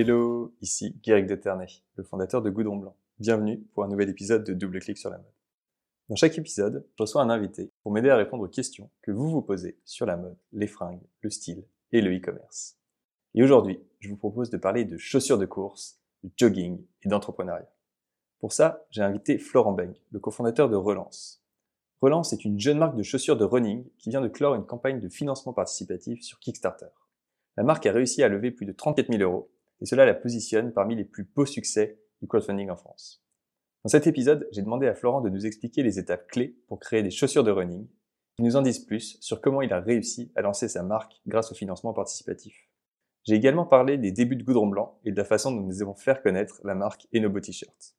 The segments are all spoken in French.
Hello, ici Guéric de Ternay, le fondateur de Goudron Blanc. Bienvenue pour un nouvel épisode de Double Clic sur la mode. Dans chaque épisode, je reçois un invité pour m'aider à répondre aux questions que vous vous posez sur la mode, les fringues, le style et le e-commerce. Et aujourd'hui, je vous propose de parler de chaussures de course, de jogging et d'entrepreneuriat. Pour ça, j'ai invité Florent Beng, le cofondateur de Relance. Relance est une jeune marque de chaussures de running qui vient de clore une campagne de financement participatif sur Kickstarter. La marque a réussi à lever plus de 34 000 euros et cela la positionne parmi les plus beaux succès du crowdfunding en France. Dans cet épisode, j'ai demandé à Florent de nous expliquer les étapes clés pour créer des chaussures de running, qui nous en disent plus sur comment il a réussi à lancer sa marque grâce au financement participatif. J'ai également parlé des débuts de Goudron Blanc et de la façon dont nous avons fait connaître la marque et nos beaux t-shirts.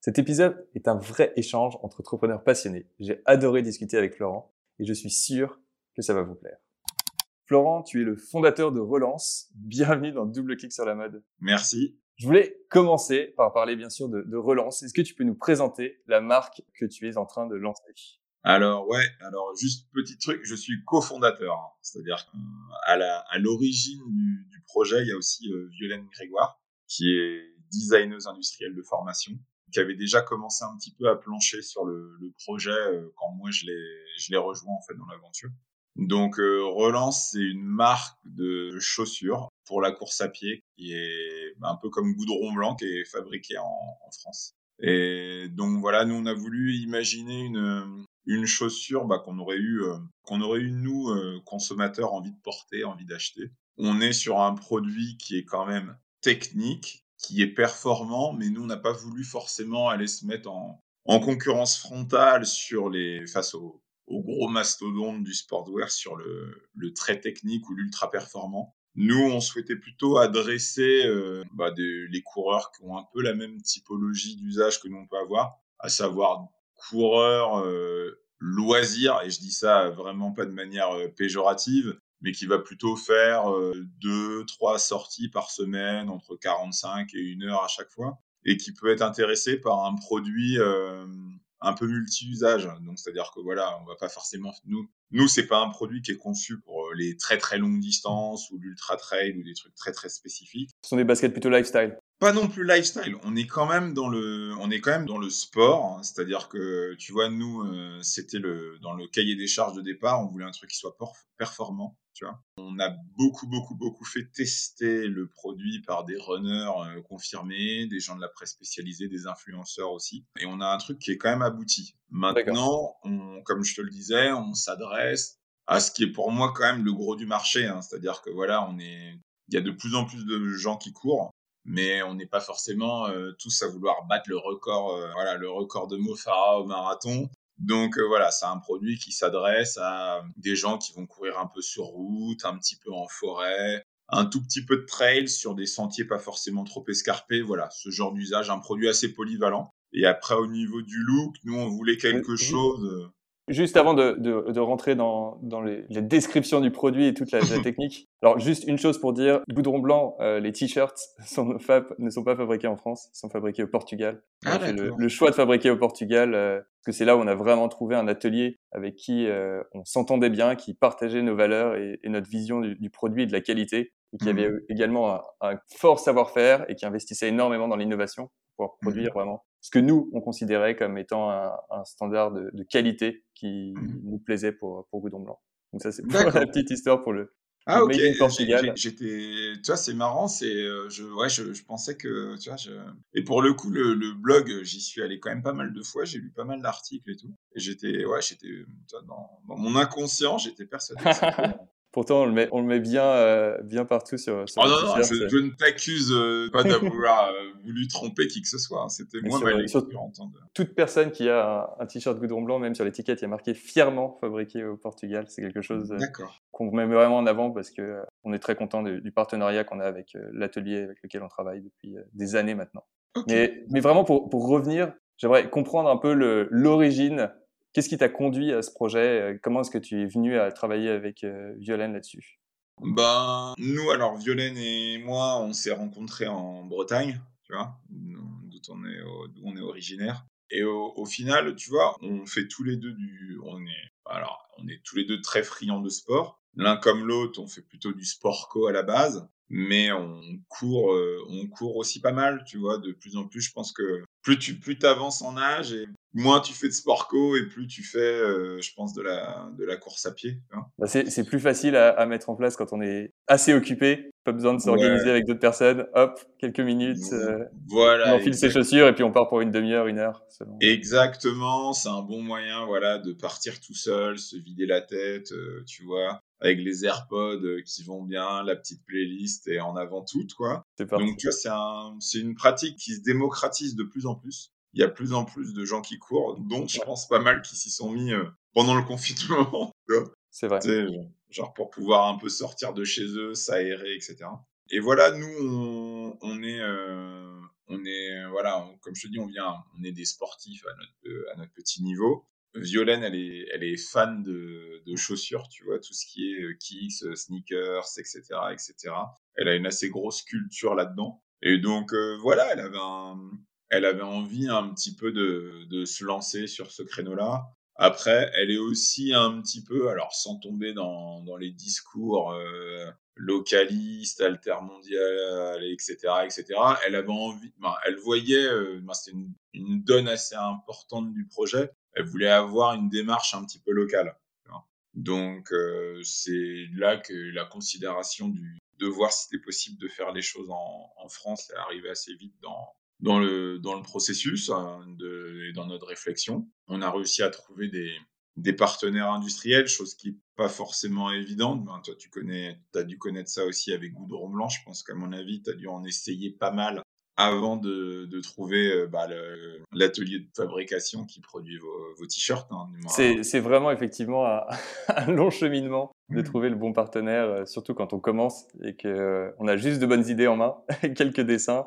Cet épisode est un vrai échange entre entrepreneurs passionnés. J'ai adoré discuter avec Florent et je suis sûr que ça va vous plaire. Florent, tu es le fondateur de Relance. Bienvenue dans Double Clic sur la mode. Merci. Je voulais commencer par parler bien sûr de, de Relance. Est-ce que tu peux nous présenter la marque que tu es en train de lancer? Alors ouais, alors juste petit truc, je suis cofondateur, hein. c'est-à-dire qu'à la, à l'origine du, du, projet, il y a aussi euh, Violaine Grégoire, qui est designeuse industrielle de formation, qui avait déjà commencé un petit peu à plancher sur le, le projet euh, quand moi je l'ai je l'ai rejoint en fait dans l'aventure. Donc euh, Relance, c'est une marque de chaussures pour la course à pied qui est un peu comme Goudron Blanc qui est fabriqué en, en, France. Et donc voilà, nous on a voulu imaginer une une chaussure bah, qu'on aurait eu euh, qu'on aurait eu nous euh, consommateurs envie de porter, envie d'acheter. On est sur un produit qui est quand même technique, qui est performant, mais nous on n'a pas voulu forcément aller se mettre en en concurrence frontale sur les face aux au gros mastodonte du sportwear sur le, très technique ou l'ultra performant. Nous, on souhaitait plutôt adresser euh, bah, des, les coureurs qui ont un peu la même typologie d'usage que nous on peut avoir, à savoir coureurs euh, loisirs, et je dis ça vraiment pas de manière euh, péjorative, mais qui va plutôt faire euh, deux, trois sorties par semaine, entre 45 et une heure à chaque fois, et qui peut être intéressé par un produit un peu multi-usage. Donc, c'est-à-dire que voilà, on va pas forcément, nous, nous, c'est pas un produit qui est conçu pour euh, les très très longues distances ou l'ultra trail ou des trucs très très spécifiques. Ce sont des baskets plutôt lifestyle. Pas non plus lifestyle. On est quand même dans le, on est quand même dans le sport. Hein. C'est-à-dire que, tu vois, nous, euh, c'était le, dans le cahier des charges de départ, on voulait un truc qui soit performant. Tu vois. On a beaucoup, beaucoup, beaucoup fait tester le produit par des runners euh, confirmés, des gens de la presse spécialisée, des influenceurs aussi. Et on a un truc qui est quand même abouti. Maintenant, on, comme je te le disais, on s'adresse à ce qui est pour moi quand même le gros du marché. Hein. C'est-à-dire que voilà, on est, il y a de plus en plus de gens qui courent mais on n'est pas forcément euh, tous à vouloir battre le record, euh, voilà, le record de Mo Farah au marathon. Donc euh, voilà, c'est un produit qui s'adresse à des gens qui vont courir un peu sur route, un petit peu en forêt, un tout petit peu de trail sur des sentiers pas forcément trop escarpés. Voilà, ce genre d'usage, un produit assez polyvalent. Et après, au niveau du look, nous, on voulait quelque chose Juste avant de, de, de rentrer dans, dans les, les, descriptions du produit et toute la, la, technique, alors juste une chose pour dire, Goudron Blanc, euh, les t-shirts ne sont pas fabriqués en France, ils sont fabriqués au Portugal. Ah, le, le, choix de fabriquer au Portugal, euh, parce que c'est là où on a vraiment trouvé un atelier avec qui euh, on s'entendait bien, qui partageait nos valeurs et, et notre vision du, du, produit et de la qualité, et qui mmh. avait également un, un fort savoir-faire et qui investissait énormément dans l'innovation pour produire mmh. vraiment ce que nous, on considérait comme étant un, un standard de, de, qualité qui mmh. nous plaisait pour, pour Goudon Blanc. Donc ça, c'est pour la petite histoire pour le, ah ok. J'étais, tu vois, c'est marrant, c'est, euh, je, ouais, je, je, pensais que, tu vois, je... et pour le coup, le, le blog, j'y suis allé quand même pas mal de fois, j'ai lu pas mal d'articles et tout, et j'étais, ouais, j'étais, dans, dans, mon inconscient, j'étais persuadé. Pourtant, on le met, on le met bien, euh, bien partout sur. sur oh non, non, je, je, ne t'accuse euh, pas d'avoir euh, voulu tromper qui que ce soit. Hein. C'était moi ma lecture. Toute personne qui a un, un t-shirt Goudron Blanc, même sur l'étiquette, il y a marqué fièrement fabriqué au Portugal. C'est quelque chose qu'on met vraiment en avant parce que on est très content du, du partenariat qu'on a avec l'atelier avec lequel on travaille depuis des années maintenant. Okay. Mais, mais vraiment, pour, pour revenir, j'aimerais comprendre un peu l'origine Qu'est-ce qui t'a conduit à ce projet? Comment est-ce que tu es venu à travailler avec euh, Violaine là-dessus? Ben, nous, alors, Violaine et moi, on s'est rencontrés en Bretagne, tu vois, d'où on, est, on est originaire. Et au, final, tu vois, on fait tous les deux du. On est, alors, on est tous les deux très friands de sport. l'un comme l'autre, on fait plutôt du sport co à la base, mais on court, euh, on court aussi pas mal, tu vois. De plus en plus, je pense que plus tu plus avances en âge moins tu fais de sport co et plus tu fais, euh, je pense, de la, de la course à pied. Bah c'est plus facile à, à, mettre en place quand on est assez occupé, pas besoin de s'organiser avec d'autres personnes. Hop, quelques minutes, euh, voilà, on enfile ses chaussures et puis on part pour une demi-heure, une heure. Selon... Exactement, c'est un bon moyen, voilà, de partir tout seul, se vider la tête, euh, tu vois, avec les AirPods qui vont bien, la petite playlist et en avant toute, quoi. Donc tu vois, c'est un, c'est une pratique qui se démocratise de plus en plus il y a plus en plus de gens qui courent, dont je pense pas mal qui s'y sont mis euh, pendant le confinement. C'est vrai. genre pour pouvoir un peu sortir de chez eux, s'aérer, etc. Et voilà, nous, on, est, euh, on est, voilà, comme je te dis, on vient, on est des sportifs à notre, à notre petit niveau. Violaine, elle est, elle est fan de, de, chaussures, tu vois, tout ce qui est euh, kicks, sneakers, etc., etc. Elle a une assez grosse culture là-dedans. Et donc, voilà, elle avait un, elle avait envie un petit peu de, de se lancer sur ce créneau-là. Après, elle est aussi un petit peu, alors sans tomber dans, dans les discours euh, localistes, altermondiales, etc., etc. Elle avait envie, ben, elle voyait, ben, c'était une, une, donne assez importante du projet. Elle voulait avoir une démarche un petit peu locale. Donc euh, c'est là que la considération du de voir si c'était possible de faire les choses en, en France est arrivée assez vite dans dans le, dans le processus hein, et dans notre réflexion. On a réussi à trouver des, des partenaires industriels, chose qui n'est pas forcément évidente. Ben, toi, tu connais, as dû connaître ça aussi avec Goudron Blanc. Je pense qu'à mon avis, tu as dû en essayer pas mal avant de, de trouver euh, bah, l'atelier de fabrication qui produit vos, t-shirts. Hein, c'est vraiment effectivement un long cheminement de mmh. trouver le bon partenaire, euh, surtout quand on commence et qu'on euh, a juste de bonnes idées en main, quelques dessins,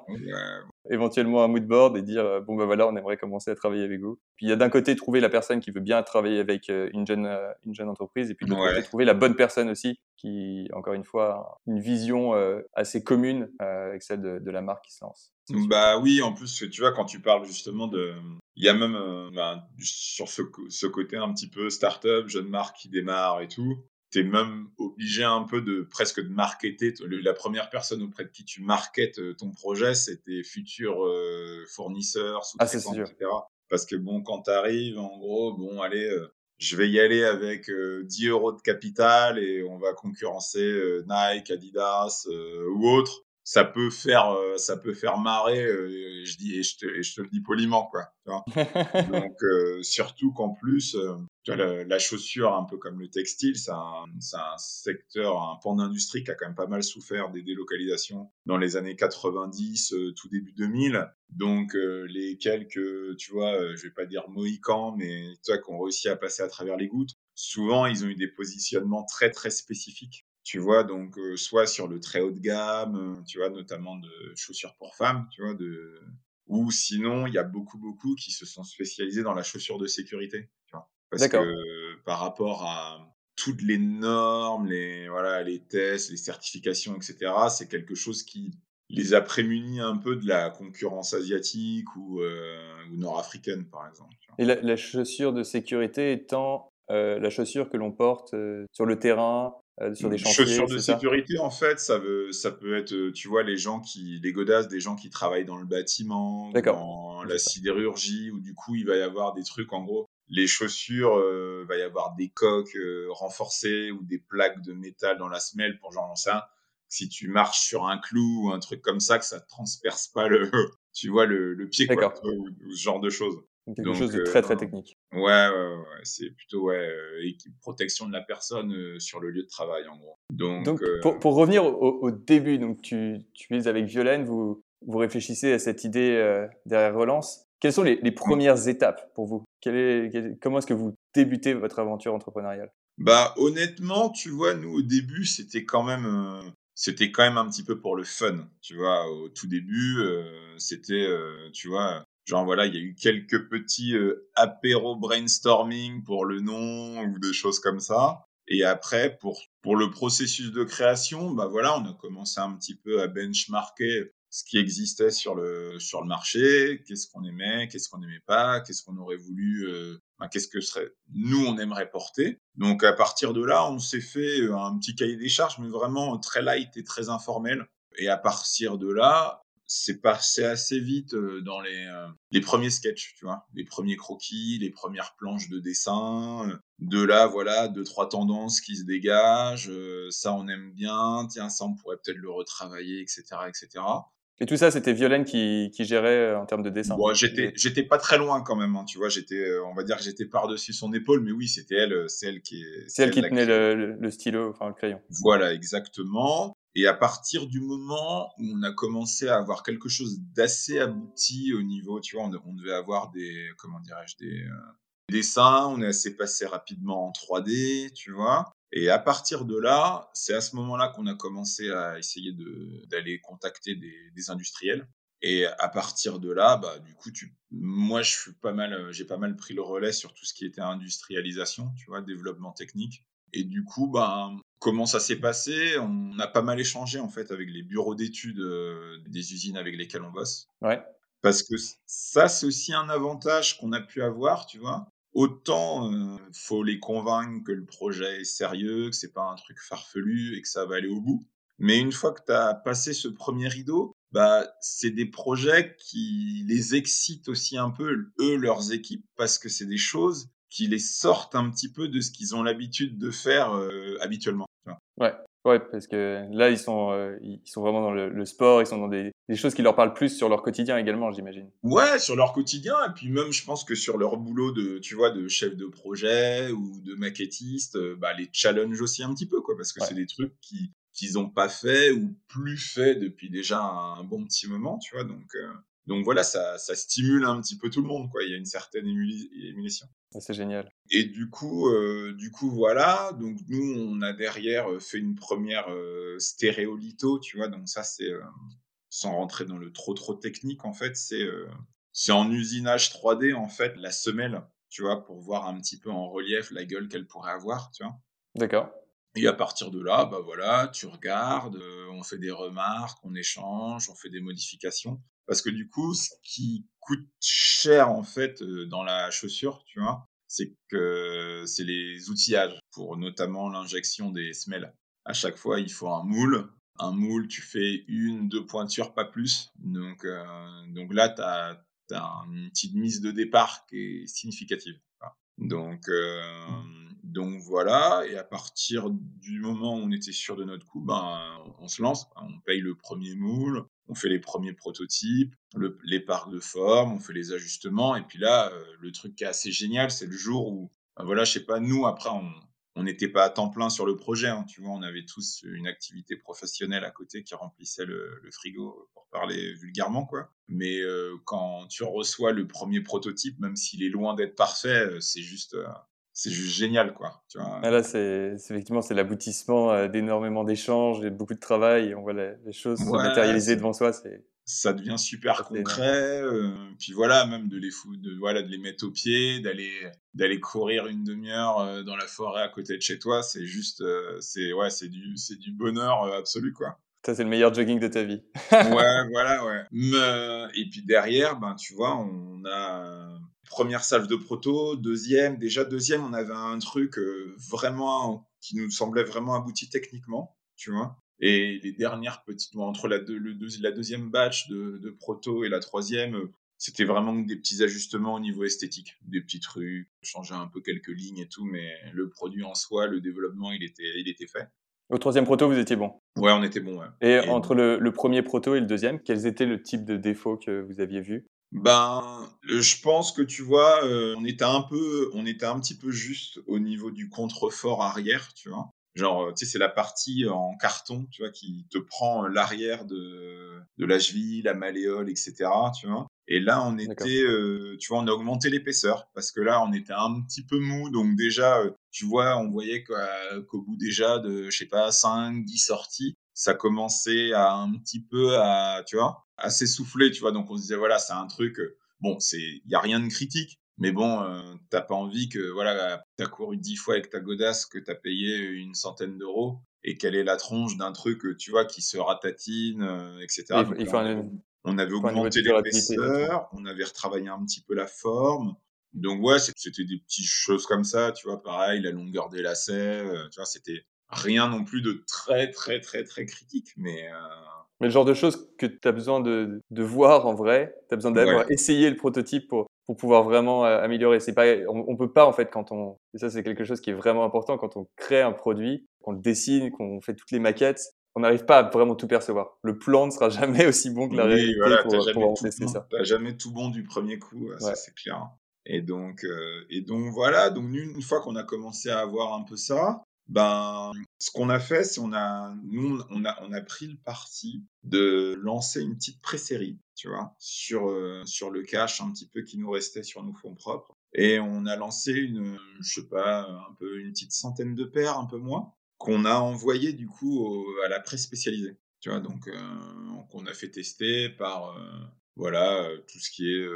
éventuellement un mood board et dire bon ben voilà, on aimerait commencer à travailler avec vous. Puis il y a d'un côté trouver la personne qui veut bien travailler avec une jeune une jeune entreprise et puis de l'autre côté trouver la bonne personne aussi qui encore une fois une vision assez commune avec celle de, de la marque qui se lance. Bah oui, en plus, tu vois, quand tu parles justement de. Il y a même euh, bah, sur ce, ce, côté un petit peu start-up, jeune marque qui démarre et tout. Tu es même obligé un peu de presque de marketer. La première personne auprès de qui tu marketes euh, ton projet, c'est tes futurs euh, fournisseurs, ah, sous-traitants, etc. Parce que bon, quand tu arrives, en gros, bon, allez, je vais y aller avec 10 euros de capital et on va concurrencer Nike, Adidas ou autre ça peut faire euh, ça peut faire marrer euh, je dis et je, te, je te le dis poliment quoi donc euh, surtout qu'en plus la, la, chaussure un peu comme le textile c'est un, un, secteur un pan d'industrie qui a quand même pas mal souffert des délocalisations dans les années 90 tout début 2000 donc les quelques tu vois je vais pas dire mohicans mais tu vois qui ont réussi à passer à travers les gouttes souvent ils ont eu des positionnements très très spécifiques tu vois, donc euh, soit sur le très haut de gamme, tu vois, notamment de chaussures pour femmes, tu vois, de ou sinon il y a beaucoup beaucoup qui se sont spécialisés dans la chaussure de sécurité, tu vois, parce que par rapport à toutes les normes, les voilà, les tests, les certifications, etc. C'est quelque chose qui les a prémunis un peu de la concurrence asiatique ou, euh, ou nord-africaine, par exemple. Et la, la, chaussure de sécurité étant la chaussure que l'on porte sur le terrain, euh, sur des chantiers. Chaussures de sécurité, en fait, ça, veut, ça peut être, euh, tu vois, les gens qui, les godasses, des gens qui travaillent dans le bâtiment, dans la sidérurgie, où du coup, il va y avoir des trucs, en gros, les chaussures, il euh, va y avoir des coques renforcées ou des plaques de métal dans la semelle pour genre ça. Si tu marches sur un clou ou un truc comme ça, que ça transperce pas le, tu vois, le, le pied, quoi, ou, ou, ce genre de choses quelque chose de très très euh, technique. Ouais, ouais, ouais. c'est plutôt ouais, euh, protection de la personne euh, sur le lieu de travail en gros. Donc, donc pour, pour, revenir au, début, donc tu, tu es avec Violaine, vous, vous réfléchissez à cette idée derrière Relance. Quelles sont les, les premières étapes pour vous? Est, Comment est-ce que vous débutez votre aventure entrepreneuriale? Bah honnêtement, tu vois, nous au début, c'était quand même c'était quand même un petit peu pour le fun, tu vois. Au tout début, c'était, tu vois, Genre voilà, il y a eu quelques petits euh, apéro brainstorming pour le nom ou des choses comme ça. Et après, pour, pour le processus de création, bah voilà, on a commencé un petit peu à benchmarker ce qui existait sur le sur le marché, qu'est-ce qu'on aimait, qu'est-ce qu'on n'aimait pas, qu'est-ce qu'on aurait voulu, euh, qu'est-ce que serait nous on aimerait porter. Donc à partir de là, on s'est fait euh, un petit cahier des charges, mais vraiment très light et très informel. Et à partir de là, c'est passé assez vite euh, dans les, euh, les premiers sketchs, tu vois, les premiers croquis, les premières planches de dessin. Euh, de là, voilà, deux, trois tendances qui se dégagent. ça, on aime bien. Tiens, ça, on pourrait peut-être le retravailler, etc., etc. Et tout ça, c'était Violaine qui, qui gérait en termes de dessin. Bon, j'étais, j'étais pas très loin quand même. Hein, tu vois, j'étais, on va dire que j'étais par-dessus son épaule, mais oui, c'était elle, c'est elle qui est. C'est elle, qui tenait le, le, stylo, enfin le crayon. Voilà, exactement. Et à partir du moment où on a commencé à avoir quelque chose d'assez abouti au niveau, tu vois, on, devait avoir des, comment dirais-je, des euh, dessins, on est assez passé rapidement en 3D, tu vois. Et à partir de là, c'est à ce moment-là qu'on a commencé à essayer d'aller contacter des, des, industriels. Et à partir de là, bah, du coup, moi, je suis pas mal, j'ai pas mal pris le relais sur tout ce qui était industrialisation, tu vois, développement technique. Et du coup, bah, comment ça s'est passé On a pas mal échangé en fait avec les bureaux d'études euh, des usines avec lesquelles on bosse. Ouais. Parce que ça, c'est aussi un avantage qu'on a pu avoir, tu vois. Autant euh, faut les convaincre que le projet est sérieux, que c'est pas un truc farfelu et que ça va aller au bout. Mais une fois que tu as passé ce premier rideau, bah, c'est des projets qui les excitent aussi un peu, eux, leurs équipes, parce que c'est des choses qui les sortent un petit peu de ce qu'ils ont l'habitude de faire euh, habituellement. Ouais, ouais, parce que là ils sont euh, ils sont vraiment dans le, sport, ils sont dans des, des, choses qui leur parlent plus sur leur quotidien également, j'imagine. Ouais, sur leur quotidien et puis même je pense que sur leur boulot de tu vois de chef de projet ou de maquettiste, euh, bah les challenge aussi un petit peu quoi, parce que c'est des trucs qui qu'ils n'ont pas fait ou plus fait depuis déjà un, bon petit moment, tu vois, donc. Donc voilà, ça, ça, stimule un petit peu tout le monde, quoi. Il y a une certaine émulation. C'est génial. Et du coup, euh, du coup, voilà. Donc nous, on a derrière euh, fait une première euh, stéréolito, tu vois. Donc ça, c'est sans rentrer dans le trop trop technique, en fait, c'est c'est en usinage 3D en fait la semelle, tu vois, pour voir un petit peu en relief la gueule qu'elle pourrait avoir, tu vois. D'accord. Et à partir de là, bah voilà, tu regardes, on fait des remarques, on échange, on fait des modifications. Parce que du coup, ce qui coûte cher en fait euh, dans la chaussure, tu vois, c'est que c'est les outillages pour notamment l'injection des semelles. À chaque fois, il faut un moule. Un moule, tu fais une, deux pointures, pas plus. Donc, euh, là, tu as, une petite mise de départ qui est significative. Donc, euh, donc voilà, et à partir du moment où on était sûr de notre coup, ben, on se lance, on paye le premier moule, on fait les premiers prototypes, les parcs de forme, on fait les ajustements, et puis là, euh, le truc qui est assez génial, c'est le jour où, ben voilà, je sais pas, nous, après, on n'était pas à temps plein sur le projet, hein, tu vois, on avait tous une activité professionnelle à côté qui remplissait le, frigo, pour parler vulgairement, quoi. Mais euh, quand tu reçois le premier prototype, même s'il est loin d'être parfait, euh, c'est juste c'est juste génial, quoi. Tu vois. Ah, là, c'est effectivement c'est l'aboutissement euh, d'énormément d'échanges, et beaucoup de travail. Et on voit les, choses se matérialiser devant soi. C'est ça devient super concret. Euh, puis voilà, même de les foutre, de, voilà, de les mettre au pied, d'aller d'aller courir une demi-heure euh, dans la forêt à côté de chez toi, c'est juste, c'est ouais, c'est du c'est du bonheur absolu, quoi. Ça, c'est le meilleur jogging de ta vie. ouais, voilà, ouais. et puis derrière, ben, tu vois, on a première salve de proto, deuxième, déjà deuxième, on avait un truc euh, vraiment qui nous semblait vraiment abouti techniquement, tu vois. Et les dernières petites, entre la, la deuxième batch de, proto et la troisième, euh, c'était vraiment des petits ajustements au niveau esthétique, des petits trucs, changer un peu quelques lignes et tout, mais le produit en soi, le développement, il était, il était fait. Au troisième proto, vous étiez bon? Ouais, on était bon, ouais. Et, entre le, le, premier proto et le deuxième, quels étaient le type de défauts que vous aviez vus? Ben, euh, je pense que tu vois, euh, on était un peu, on était un petit peu juste au niveau du contrefort arrière, tu vois. Genre, euh, tu sais, c'est la partie en carton, tu vois, qui te prend l'arrière de, de la cheville, la malléole, etc., tu vois. Et là, on était, tu vois, on a augmenté l'épaisseur parce que là, on était un petit peu mou. Donc déjà, tu vois, on voyait qu'au bout déjà de, je sais pas, 5, 10 sorties, ça commençait à un petit peu à, tu vois, à s'essouffler, tu vois. Donc on se disait, voilà, c'est un truc, euh, bon, c'est, il y a rien de critique, mais bon, euh, t'as pas envie que, voilà, t'as couru dix fois avec ta godasse, que t'as payé une centaine d'euros, et quelle est la tronche d'un truc, tu vois, qui se ratatine, etc. il faut on avait augmenté l'épaisseur, on avait retravaillé un petit peu la forme. Donc ouais, c'était des petites choses comme ça, tu vois, pareil, la longueur des lacets, tu vois, c'était rien non plus de très très très très critique, mais mais le genre de choses que tu as besoin de, de, voir en vrai, tu as besoin d'avoir essayé le prototype pour, pour pouvoir vraiment euh, améliorer. C'est pas, on, on, peut pas en fait quand on, et ça c'est quelque chose qui est vraiment important quand on crée un produit, qu'on le dessine, qu'on fait toutes les maquettes, on n'arrive pas à vraiment tout percevoir. Le plan ne sera jamais aussi bon que la réalité pour, pour tester ça. T'as jamais tout bon du premier coup, ça c'est clair. Et donc, euh, et donc voilà. Donc une fois qu'on a commencé à avoir un peu ça, ben, ce qu'on a fait, c'est on a, nous, on a, on a pris le parti de lancer une petite pré-série, tu vois, sur, euh, sur le cache un petit peu qui nous restait sur nos fonds propres. Et on a lancé une, je sais pas, un peu une petite centaine de paires, un peu moins, qu'on a envoyé du coup à la presse spécialisée. Tu vois, donc euh, qu'on a fait tester par euh, voilà tout ce qui est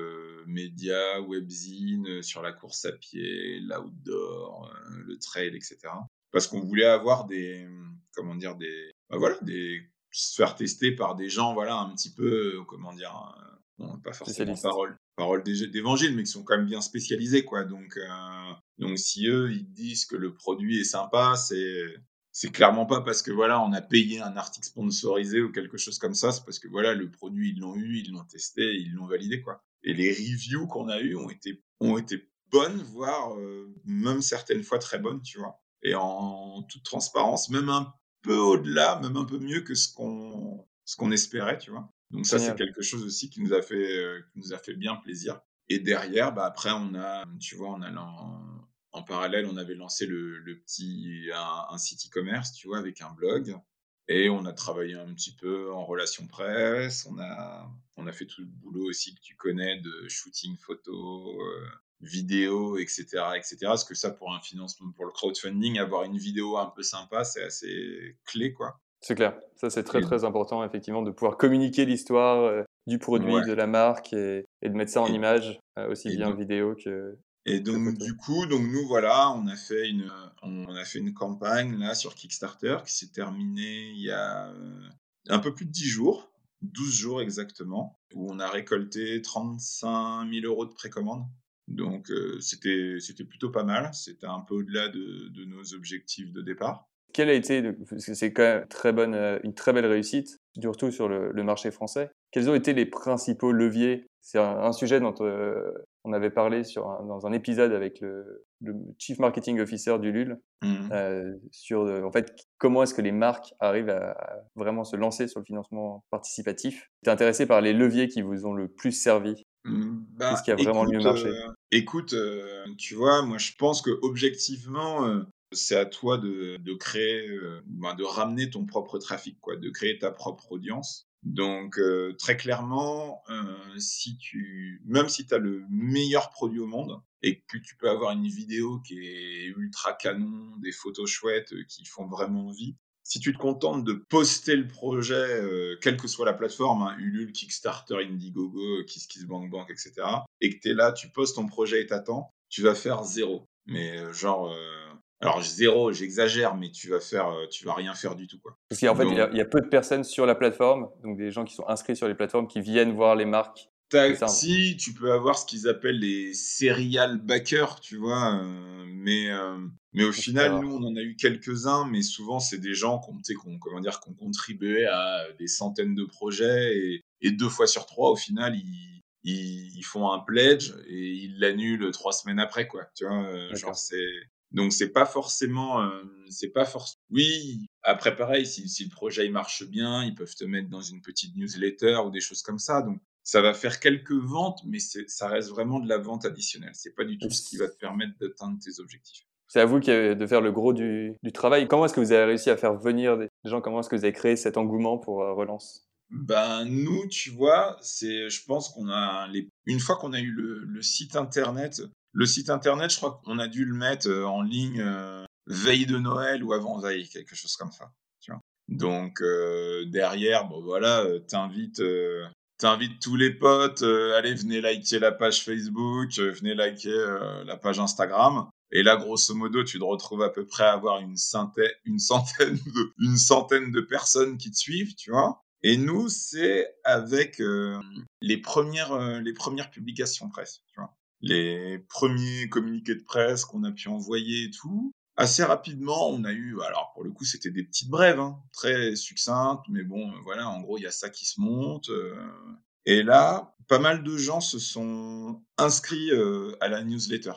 médias, webzine sur la course à pied, l'outdoor, le trail, etc parce qu'on voulait avoir des, comment dire, des, bah voilà, des, se faire tester par des gens, voilà, un petit peu, euh, comment dire, euh, pas forcément parole, parole d'évangile, mais qui sont quand même bien spécialisés, quoi. Donc, euh, donc si eux, ils disent que le produit est sympa, c'est, c'est clairement pas parce que voilà, on a payé un article sponsorisé ou quelque chose comme ça, c'est parce que voilà, le produit, ils l'ont eu, ils l'ont testé, ils l'ont validé, quoi. Et les reviews qu'on a eues ont été, ont été bonnes, voire même certaines fois très bonnes, tu vois et en toute transparence, même un peu au-delà, même un peu mieux que ce qu'on ce qu'on espérait, tu vois. Donc ça, c'est quelque chose aussi qui nous a fait euh, qui nous a fait bien plaisir. Et derrière, bah après, on a, tu vois, on a en, en parallèle, on avait lancé le, le petit un, site e-commerce, tu vois, avec un blog. Et on a travaillé un petit peu en relation presse. On a on a fait tout le boulot aussi que tu connais de shooting photo, euh, vidéo, etc., etc. Parce que ça, pour un financement, pour le crowdfunding, avoir une vidéo un peu sympa, c'est assez clé, quoi. C'est clair. Ça, c'est très, très important, effectivement, de pouvoir communiquer l'histoire euh, du produit, de la marque et, de mettre ça en image, euh, aussi bien vidéo que. Et donc, du coup, donc nous, voilà, on a fait une, on a fait une campagne, là, sur Kickstarter, qui s'est terminée il y a euh, un peu plus de 10 jours. 12 jours exactement, où on a récolté 35 000 euros de précommande. Donc euh, c'était plutôt pas mal. C'était un peu au-delà de, de, nos objectifs de départ. Quelle a été, parce que c'est quand même très bonne, euh, une très belle réussite, surtout sur le, le, marché français. Quels ont été les principaux leviers? C'est un, sujet dont euh, on avait parlé sur dans un épisode avec le, le, Chief Marketing Officer du LUL, mmh. euh, sur en fait comment est-ce que les marques arrivent à, à, vraiment se lancer sur le financement participatif? Tu es intéressé par les leviers qui vous ont le plus servi? Bah, Qu'est-ce qui a vraiment écoute, mieux marché? euh, Écoute, euh, tu vois, moi je pense que objectivement, euh, c'est à toi de, de créer, ben, de ramener ton propre trafic, quoi, de créer ta propre audience. Donc très clairement, si tu, même si tu as le meilleur produit au monde et que tu peux avoir une vidéo qui est ultra canon, des photos chouettes qui font vraiment envie, si tu te contentes de poster le projet, euh, quelle que soit la plateforme, hein, Ulule, Kickstarter, Indiegogo, KissKissBankBank, etc., et que tu es là, tu postes ton projet et t'attends, tu vas faire zéro. Mais euh, genre, euh, alors zéro, j'exagère, mais tu vas faire, tu vas rien faire du tout, quoi. Parce qu'en fait, il y, a peu de personnes sur la plateforme, donc des gens qui sont inscrits sur les plateformes, qui viennent voir les marques si, tu peux avoir ce qu'ils appellent les serial backers, tu vois, euh, mais, euh, mais au final, nous, on en a eu quelques-uns, mais souvent, c'est des gens qui ont, comment dire, qu'on contribué à des centaines de projets, et, et, deux fois sur trois, au final, ils, ils, font un pledge et ils l'annulent trois semaines après, quoi, tu vois, euh, genre, c'est... Donc c'est pas forcément, c'est pas forcément. Oui, après pareil, si, si, le projet il marche bien, ils peuvent te mettre dans une petite newsletter ou des choses comme ça. Donc ça va faire quelques ventes, mais ça reste vraiment de la vente additionnelle. C'est pas du tout ce qui va te permettre d'atteindre tes objectifs. C'est à vous de faire le gros du, travail. Comment est-ce que vous avez réussi à faire venir des gens? Comment est-ce que vous avez créé cet engouement pour euh, Relance? Ben nous, tu vois, c'est, je pense qu'on a les... une fois qu'on a eu le, site internet, le site internet, je crois qu'on a dû le mettre euh, en ligne euh, veille de Noël ou avant veille, quelque chose comme ça. Tu vois. Donc derrière, bon voilà, t'invites t'invites tous les potes, euh, allez, venez liker la page Facebook, euh, venez liker euh, la page Instagram. Et là, grosso modo, tu te retrouves à peu près à avoir une, centaine, une, centaine, de, une centaine de personnes qui te suivent, tu vois. Et nous, c'est avec les, premières, les premières publications presse, tu vois. Les premiers communiqués de presse qu'on a pu envoyer et tout. Assez rapidement, on a eu, alors pour le coup, c'était des petites brèves, hein, très succinctes, mais bon, voilà, en gros, il y a ça qui se monte. et là, pas mal de gens se sont inscrits à la newsletter.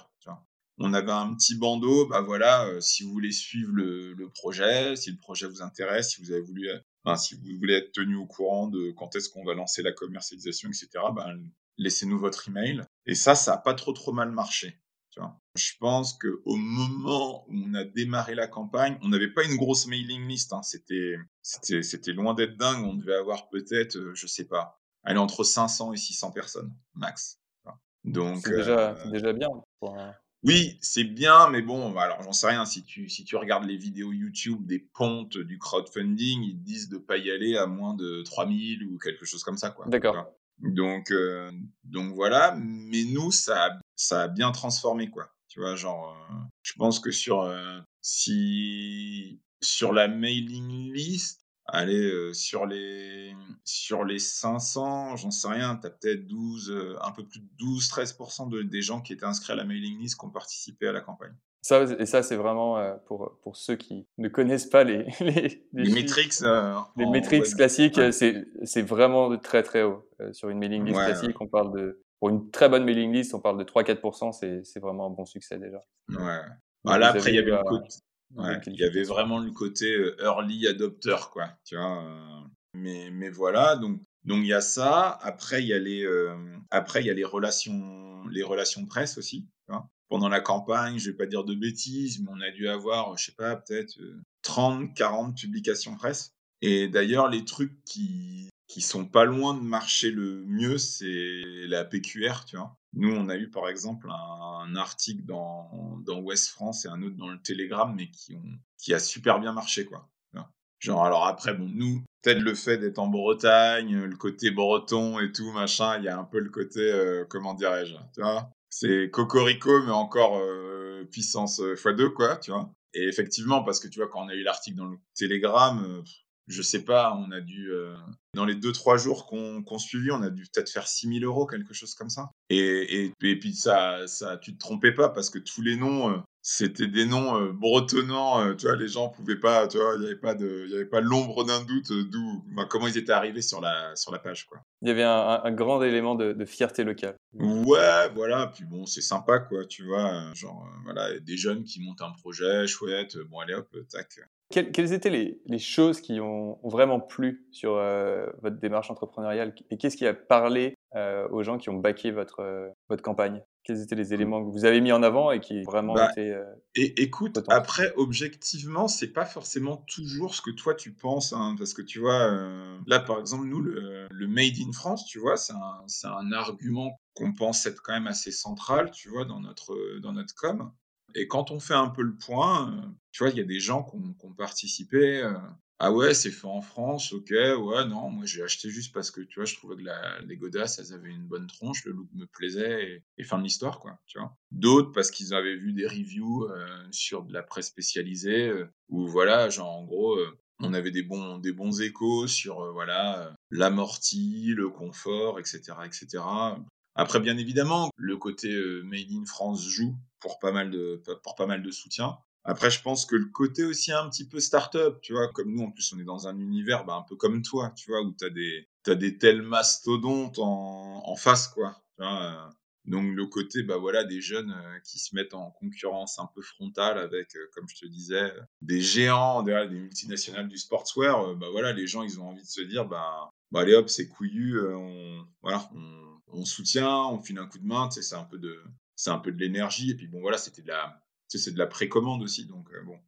On avait un petit bandeau, bah voilà, si vous voulez suivre le, projet, si le projet vous intéresse, si vous avez voulu, si vous voulez être tenu au courant de quand est-ce qu'on va lancer la commercialisation, etc. Bah, laissez-nous votre email. Et ça, ça a pas trop trop mal marché. Je pense qu'au moment où on a démarré la campagne, on n'avait pas une grosse mailing list. Hein. C'était, c'était, c'était loin d'être dingue. On devait avoir peut-être, je sais pas, elle est entre 500 et 600 personnes, max. Donc, c'est déjà, euh, déjà, bien. Oui, c'est bien, mais bon, alors j'en sais rien. Si tu, si tu regardes les vidéos YouTube des pontes du crowdfunding, ils disent de pas y aller à moins de 3000 ou quelque chose comme ça. Quoi. D'accord. Donc, euh, donc voilà, mais nous, ça a, ça a bien transformé, quoi. Tu vois, genre, euh, je pense que sur, si, sur la mailing list, Allez, sur les sur les 500, j'en sais rien, tu as peut-être 12, un peu plus de 12-13% de, des gens qui étaient inscrits à la mailing list qui ont participé à la campagne. Ça, et ça, c'est vraiment pour, pour ceux qui ne connaissent pas les, les, les, métriques. les métriques classiques, c'est vraiment très très haut. sur une mailing list classique, on parle de. Pour une très bonne mailing list, on parle de 3-4%, c'est vraiment un bon succès déjà. Ouais. Bah là, après, il y avait le côté, il y avait vraiment le côté euh, early adopter, quoi. Tu vois. Euh. Mais, mais voilà, donc donc il y a ça. Après il y a les euh, après il y a les relations les relations presse aussi. Pendant la campagne, je vais pas dire de bêtises, mais on a dû avoir, je sais pas, peut-être 30, 40 publications presse. Et d'ailleurs, les trucs qui qui sont pas loin de marcher le mieux, c'est la PQR, tu vois. Nous, on a eu par exemple un, article dans, dans West France et un autre dans le Telegram, mais qui, ont, qui a super bien marché, quoi. Genre, alors après, bon, nous, peut-être le fait d'être en Bretagne, le côté breton et tout, machin, il y a un peu le côté, euh, comment dirais-je, tu vois C'est cocorico, mais encore euh, puissance x2, quoi, tu vois Et effectivement, parce que tu vois, quand on a eu l'article dans le Telegram, euh, je sais pas, on a dû, euh, dans les deux, trois jours qu'on qu suivi, on a dû peut-être faire 6000 euros, quelque chose comme ça. Et, et, et, puis ça, ça, tu te trompais pas parce que tous les noms, euh, c'était des noms euh, bretonnants, tu vois, les gens pouvaient pas, tu vois, il n'y avait pas de, y avait pas l'ombre d'un doute d'où, bah, comment ils étaient arrivés sur la, sur la page, quoi. Il y avait un, un grand élément de, de, fierté locale. Ouais, voilà, puis bon, c'est sympa, quoi, tu vois, genre, voilà, des jeunes qui montent un projet chouette, bon, allez hop, tac, quelles, étaient les, les, choses qui ont vraiment plu sur euh, votre démarche entrepreneuriale et qu'est-ce qui a parlé euh, aux gens qui ont baqué votre, euh, votre campagne? Quels étaient les éléments que vous avez mis en avant et qui vraiment bah, été Et écoute, après, objectivement, c'est pas forcément toujours ce que toi tu penses, hein, parce que tu vois, là par exemple, nous, le, le, Made in France, tu vois, c'est un, un argument qu'on pense être quand même assez central, tu vois, dans notre, dans notre com. Et quand on fait un peu le point, euh, tu vois, il y a des gens qui ont, participé. Euh, ah ouais, c'est fait en France, ok, ouais, non, moi j'ai acheté juste parce que, tu vois, je trouvais que les godasses, elles avaient une bonne tronche, le look me plaisait, et, fin de l'histoire, quoi, tu vois. D'autres parce qu'ils avaient vu des reviews euh, sur de la presse spécialisée, où voilà, genre en gros, on avait des bons, des bons échos sur, voilà, l'amorti, le confort, etc., etc. Après, bien évidemment, le côté Made in France joue pour pas mal de, pour pas mal de soutien. Après, je pense que le côté aussi un petit peu start-up, tu vois, comme nous, en plus, on est dans un univers bah, un peu comme toi, tu vois, où tu as des, des tels mastodontes en, en face, quoi. Euh. donc, le côté, bah voilà, des jeunes euh, qui se mettent en concurrence un peu frontale avec, comme je te disais, des géants, des, des multinationales du sportswear, bah voilà, les gens, ils ont envie de se dire, bah, bah allez hop, c'est couillu, voilà, on, on soutient, on file un coup de main, tu sais, c'est un peu de, c'est un peu de l'énergie. Et puis bon, voilà, c'était de la, c'est de la précommande aussi. Donc euh, bon,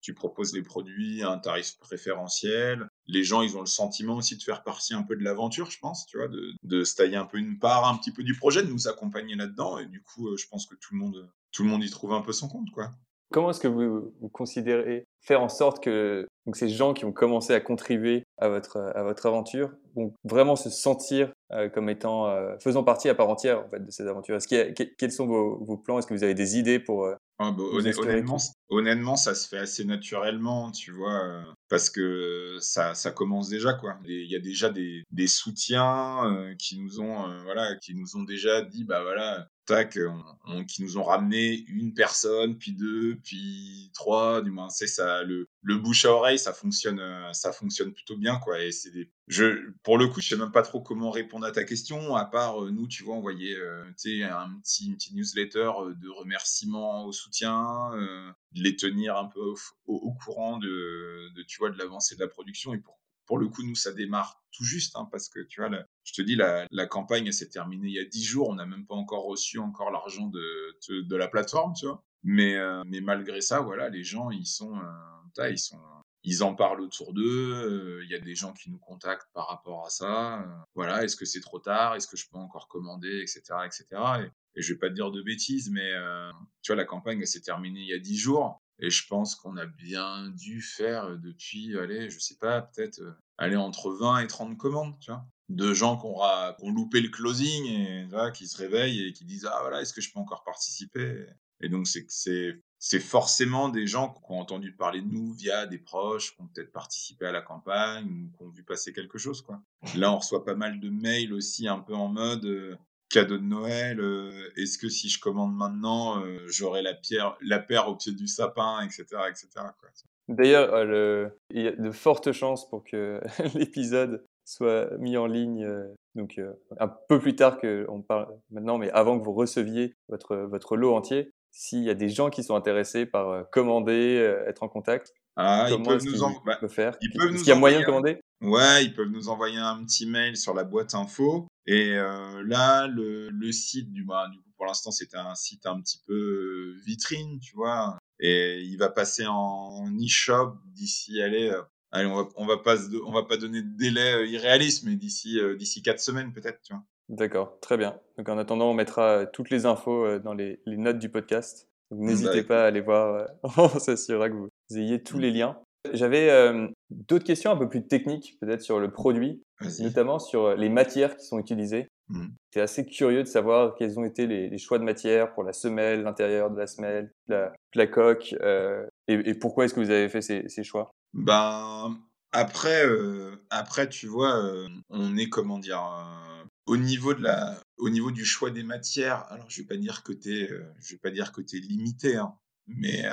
tu proposes les produits à un tarif préférentiel. Les gens, ils ont le sentiment aussi de faire partie un peu de l'aventure, je pense, tu vois, de, de se tailler un peu une part, un petit peu du projet, de nous accompagner là-dedans. Et du coup, euh, je pense que tout le monde, tout le monde y trouve un peu son compte, quoi. Comment est-ce que vous, vous, considérez faire en sorte que donc, ces gens qui ont commencé à contribuer à votre, à votre aventure vont vraiment se sentir euh, comme étant, euh, faisant partie à part entière en fait, de cette aventure Est-ce Quels sont vos, vos plans? Est-ce que vous avez des idées pour, euh, ah, bah, honnêtement, honnêtement, ça se fait assez naturellement, tu vois, euh, parce que ça, ça commence déjà, quoi. Il y a déjà des, des soutiens euh, qui nous ont, euh, voilà, qui nous ont déjà dit, bah voilà, tac, qui nous ont ramené une personne, puis deux, puis trois, du moins, c'est ça, le, le bouche à oreille, ça fonctionne, ça fonctionne plutôt bien, quoi. Et c'est des, je, pour le coup, je sais même pas trop comment répondre à ta question, à part nous, tu vois, envoyer, tu sais, un petit, une petite newsletter de remerciements au soutien, les tenir un peu au, courant de, de, tu vois, de l'avancée de la production et pour pour le coup, nous, ça démarre tout juste, hein, parce que tu vois, je te dis, la, la campagne, s'est terminée il y a 10 jours. On n'a même pas encore reçu encore l'argent de, de, la plateforme, tu vois. Mais, euh, mais malgré ça, voilà, les gens, ils sont, euh, ils sont, ils en parlent autour d'eux. Euh, il y a des gens qui nous contactent par rapport à ça. voilà, est-ce que c'est trop tard Est-ce que je peux encore commander, etc., etc. Et, je vais pas te dire de bêtises, mais tu vois, la campagne, s'est terminée il y a 10 jours. Et je pense qu'on a bien dû faire depuis, allez, je sais pas, peut-être aller entre 20 et 30 commandes, tu vois. De gens qui ont, loupé le closing et qui se réveillent et qui disent Ah voilà, est-ce que je peux encore participer? Et donc, c'est c'est forcément des gens qui ont entendu parler de nous via des proches, qui ont peut-être participé à la campagne ou qui ont vu passer quelque chose. Quoi. Là, on reçoit pas mal de mails aussi, un peu en mode cadeau de Noël, euh, est-ce que si je commande maintenant, euh, j'aurai la, pierre, la paire au pied du sapin, etc. etc. D'ailleurs, euh, il y a de fortes chances pour que l'épisode soit mis en ligne donc un peu plus tard que on parle maintenant, mais avant que vous receviez votre, votre lot entier. S'il y a des gens qui sont intéressés par commander, être en contact, ah, ils peuvent nous en... Bah, faire? Est-ce qu'il y a moyen de commander? Ouais, ils peuvent nous envoyer un petit mail sur la boîte info. Et euh, là, le, le, site, du, bah, du coup, pour l'instant, c'était un site un petit peu euh, vitrine, tu vois. Et il va passer en e-shop d'ici, allez, euh, allez, on va, on va pas, on va pas donner de délai irréaliste, mais d'ici, d'ici quatre semaines peut-être, tu vois. D'accord, très bien. Donc en attendant, on mettra toutes les infos dans les, les notes du podcast. N'hésitez pas à aller voir, on s'assurera que vous ayez tous les liens. J'avais euh, d'autres questions un peu plus techniques, peut-être sur le produit, notamment sur euh, les matières qui sont utilisées. Mmh. J'étais assez curieux de savoir quels ont été les, choix de matières pour la semelle, l'intérieur de la semelle, la, coque, euh, et, pourquoi est-ce que vous avez fait ces, choix? Ben après, après tu vois, on est comment dire au niveau de la, au niveau du choix des matières. Alors je vais pas dire que t'es, je vais pas dire que t'es limité, hein, mais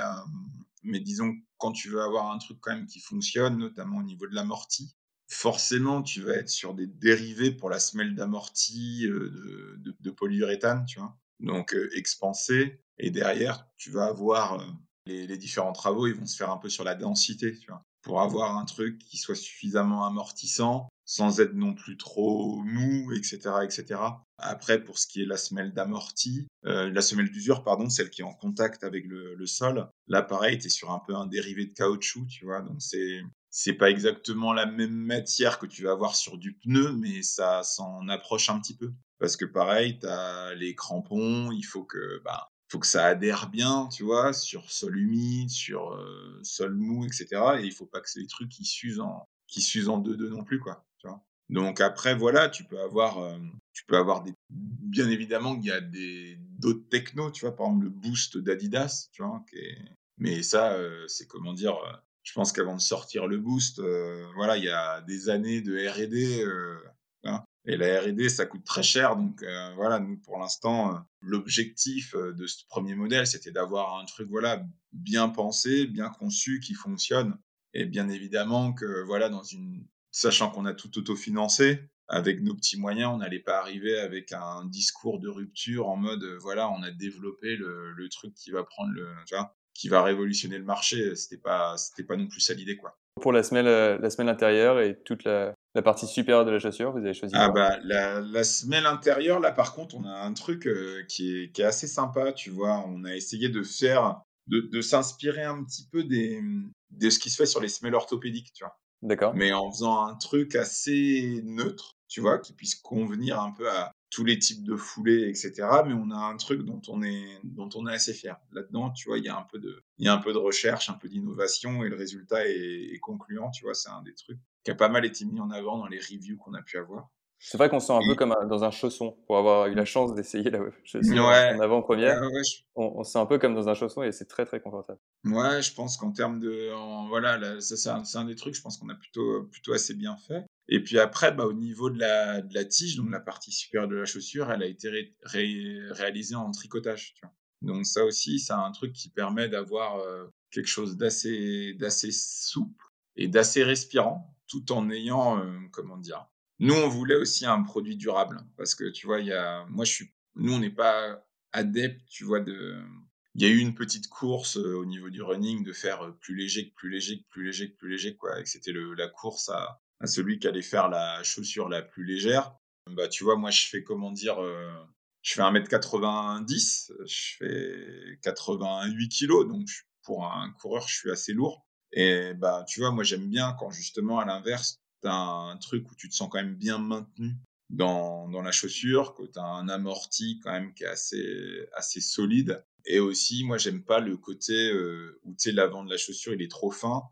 mais disons, quand tu veux avoir un truc quand même qui fonctionne, notamment au niveau de l'amorti, forcément, tu vas être sur des dérivés pour la semelle d'amorti euh, de, polyuréthane, tu vois. Donc, euh, expansé. Et derrière, tu vas avoir euh, les, différents travaux, ils vont se faire un peu sur la densité, tu vois. Pour avoir un truc qui soit suffisamment amortissant, sans être non plus trop mou, etc., etc. Après, pour ce qui est la semelle d'amorti, la semelle d'usure, pardon, celle qui est en contact avec le, sol, là, pareil, tu es sur un peu un dérivé de caoutchouc, tu vois, donc c'est c'est pas exactement la même matière que tu vas avoir sur du pneu, mais ça s'en approche un petit peu. Parce que pareil, tu as les crampons, il faut que, bah, faut que ça adhère bien, tu vois, sur sol humide, sur euh, sol mou, etc. Et il faut pas que des trucs qui s'usent en, qui s'usent en deux-deux non plus, quoi. Donc après, voilà, tu peux avoir, euh, tu peux avoir des, bien évidemment, il y a des d'autres technos, tu vois, par exemple le Boost d'Adidas, tu vois, mais ça, euh, c'est comment dire, je pense qu'avant de sortir le Boost, voilà, il y a des années de R&D, hein, et la R&D, ça coûte très cher, donc voilà, nous pour l'instant, l'objectif de ce premier modèle, c'était d'avoir un truc, voilà, bien pensé, bien conçu, qui fonctionne. Et bien évidemment que voilà, dans une sachant qu'on a tout autofinancé, avec nos petits moyens, on n'allait pas arriver avec un discours de rupture en mode euh, voilà, on a développé le, truc qui va prendre le, qui va révolutionner le marché. C'était pas, c'était pas non plus ça l'idée quoi. Pour la semelle, euh, la semelle intérieure et toute la, partie supérieure de la chaussure, vous avez choisi Ah bah la, semelle intérieure, là par contre, on a un truc euh, qui, est, qui est assez sympa, tu vois. On a essayé de faire, de, de s'inspirer un petit peu des, de ce qui se fait sur les semelles orthopédiques, tu vois. D'accord. Mais en faisant un truc assez neutre, tu vois, qui puisse convenir un peu à tous les types de foulées, etc. Mais on a un truc dont on est, dont on est assez fier. Là-dedans, tu vois, il y a un peu de, il y a un peu de recherche, un peu d'innovation et le résultat est, concluant, tu vois. C'est un des trucs qui a pas mal été mis en avant dans les reviews qu'on a pu avoir. C'est vrai qu'on se sent un peu comme dans un chausson, pour avoir eu la chance d'essayer la chaussure en avant-première. on, se sent un peu comme dans un chausson et c'est très très confortable. Ouais, je pense qu'en termes de, voilà, c'est un, des trucs, je pense qu'on a plutôt plutôt assez bien fait. Et puis après, bah, au niveau de la, de la tige, donc la partie supérieure de la chaussure, elle a été réalisée en tricotage. Donc ça aussi, c'est un truc qui permet d'avoir euh, quelque chose d'assez souple et d'assez respirant, tout en ayant, euh, comment dire. Nous, on voulait aussi un produit durable parce que tu vois, il y a, moi, je suis, nous, on n'est pas adepte, tu vois, de. Il y a eu une petite course euh, au niveau du running de faire plus léger, plus léger, plus léger, plus léger, quoi. Et c'était la course à, à celui qui allait faire la chaussure la plus légère. Bah, tu vois, moi, je fais, comment dire, euh, je fais 1m90, je fais 88 kg, donc pour un coureur, je suis assez lourd. Et bah, tu vois, moi, j'aime bien quand justement, à l'inverse, tu as un truc où tu te sens quand même bien maintenu dans, dans la chaussure, que tu as un amorti quand même qui est assez, assez solide. Et aussi, moi, j'aime pas le côté euh, où l'avant de la chaussure, il est trop fin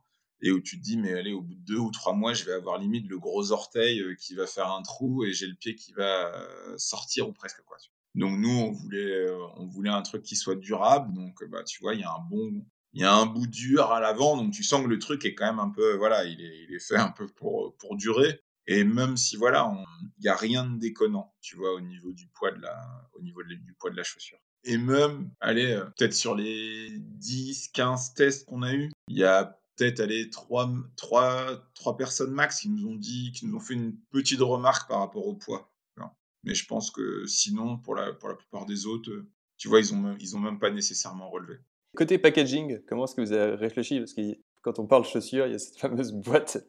et où tu te dis, mais allez, au bout de deux ou trois mois, je vais avoir limite le gros orteil euh, qui va faire un trou et j'ai le pied qui va euh, sortir ou presque quoi. Donc nous, on voulait, euh, on voulait un truc qui soit durable. Donc bah tu vois, il y a un bon, il y a un bout dur à l'avant, donc tu sens que le truc est quand même un peu, voilà, il est, il est fait un peu pour pour durer. Et même si voilà, il y a rien de déconnant, tu vois, au niveau du poids de la, au niveau du poids de la chaussure. Et même, allez, peut-être sur les 10, 15 tests qu'on a eu, il y a peut-être aller trois, trois, trois personnes max qui nous ont dit, qui nous ont fait une petite remarque par rapport au poids. Mais je pense que sinon, pour la, pour la plupart des autres, tu vois, ils ont, ils ont même pas nécessairement relevé. Côté packaging, comment est-ce que vous avez réfléchi? Parce que quand on parle chaussures, il y a cette fameuse boîte.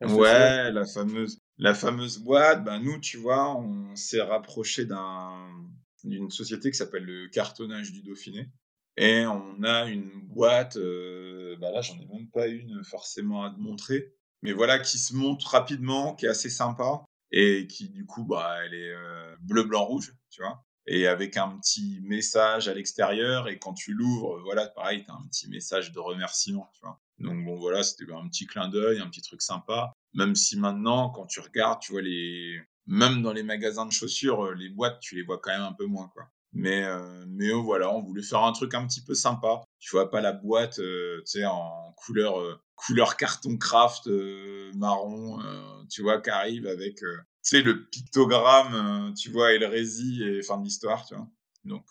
ouais, la fameuse, la fameuse boîte. Ben, nous, tu vois, on s'est rapproché d'un, d'une société qui s'appelle le cartonnage du Dauphiné. Et on a une boîte, euh, bah là j'en ai même pas une forcément à te montrer, mais voilà qui se monte rapidement, qui est assez sympa et qui du coup bah elle est euh, bleu blanc rouge, tu vois, et avec un petit message à l'extérieur et quand tu l'ouvres, voilà pareil t'as un petit message de remerciement, tu vois. Donc bon voilà c'était un petit clin d'œil, un petit truc sympa. Même si maintenant quand tu regardes, tu vois les même dans les magasins de chaussures, les boîtes tu les vois quand même un peu moins quoi. Mais, euh, mais oh, voilà, on voulait faire un truc un petit peu sympa. Tu vois pas la boîte, euh, tu sais, en couleur, euh, couleur carton craft marron, tu vois, qui arrive avec, tu sais, le pictogramme, tu vois, et le rési et fin de l'histoire, tu vois. Donc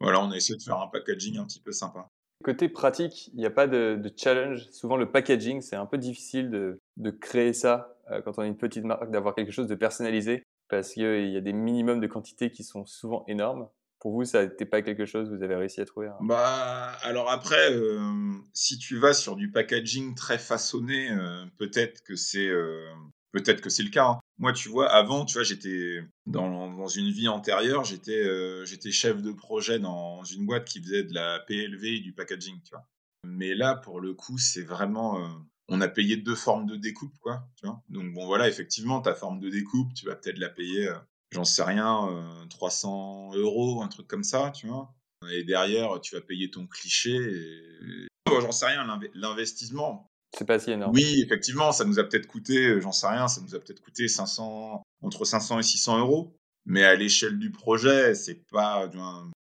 voilà, on a essayé de faire un packaging un petit peu sympa. Côté pratique, il n'y a pas de, challenge. Souvent, le packaging, c'est un peu difficile de, de créer ça quand on est une petite marque, d'avoir quelque chose de personnalisé parce qu'il y a des minimums de quantités qui sont souvent énormes. Pour vous, ça n'était pas quelque chose que vous avez réussi à trouver Bah, alors après, euh, si tu vas sur du packaging très façonné, euh, peut-être que c'est euh, peut-être que c'est le cas. Hein. Moi, tu vois, avant, tu vois, j'étais dans, dans, une vie antérieure, j'étais j'étais chef de projet dans une boîte qui faisait de la PLV et du packaging, tu vois. Mais là, pour le coup, c'est vraiment on a payé deux formes de découpe, quoi. Tu vois Donc bon, voilà, effectivement, ta forme de découpe, tu vas peut-être la payer j'en sais rien, 300 euh, euros, un truc comme ça, tu vois. Et derrière, tu vas payer ton cliché. Et... j'en sais rien, l'investissement. C'est pas si énorme. Oui, effectivement, ça nous a peut-être coûté, euh, j'en sais rien, ça nous a peut-être coûté 500, entre 500 et 600 euros. Mais à l'échelle du projet, c'est pas,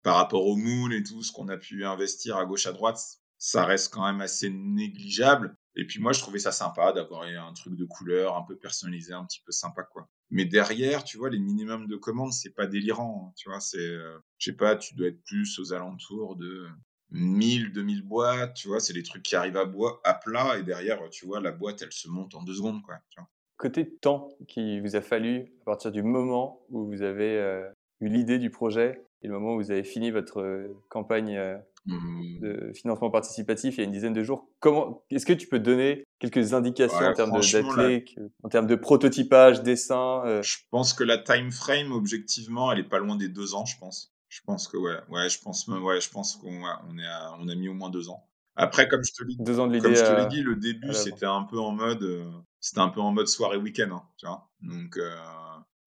par rapport au moule et tout ce qu'on a pu investir à gauche à droite, ça reste quand même assez négligeable. Et puis moi, je trouvais ça sympa d'avoir un truc de couleur un peu personnalisé, un petit peu sympa, quoi. Mais derrière, tu vois, les minimums de commandes, c'est pas délirant. Hein, tu vois, c'est, euh, je sais pas, tu dois être plus aux alentours de 1000, 2000 boîtes. Tu vois, c'est des trucs qui arrivent à, à plat et derrière, tu vois, la boîte, elle se monte en deux secondes, quoi. Tu. Côté temps qui vous a fallu à partir du moment où vous avez euh, eu l'idée du projet et le moment où vous avez fini votre euh, campagne Mmh. de financement participatif il y a une dizaine de jours. Comment est-ce que tu peux donner quelques indications en termes de en termes de prototypage, dessin euh? Je pense que la time frame, objectivement, elle est pas loin des deux ans, je pense. Je pense que ouais, ouais, je pense ouais, je pense qu'on on est on a mis au moins deux ans. Après, comme je te l'ai deux ans de comme je te l'ai dit, le début c'était un peu en mode, euh, c'était un peu en mode soirée week-end, hein, tu vois. Donc, euh,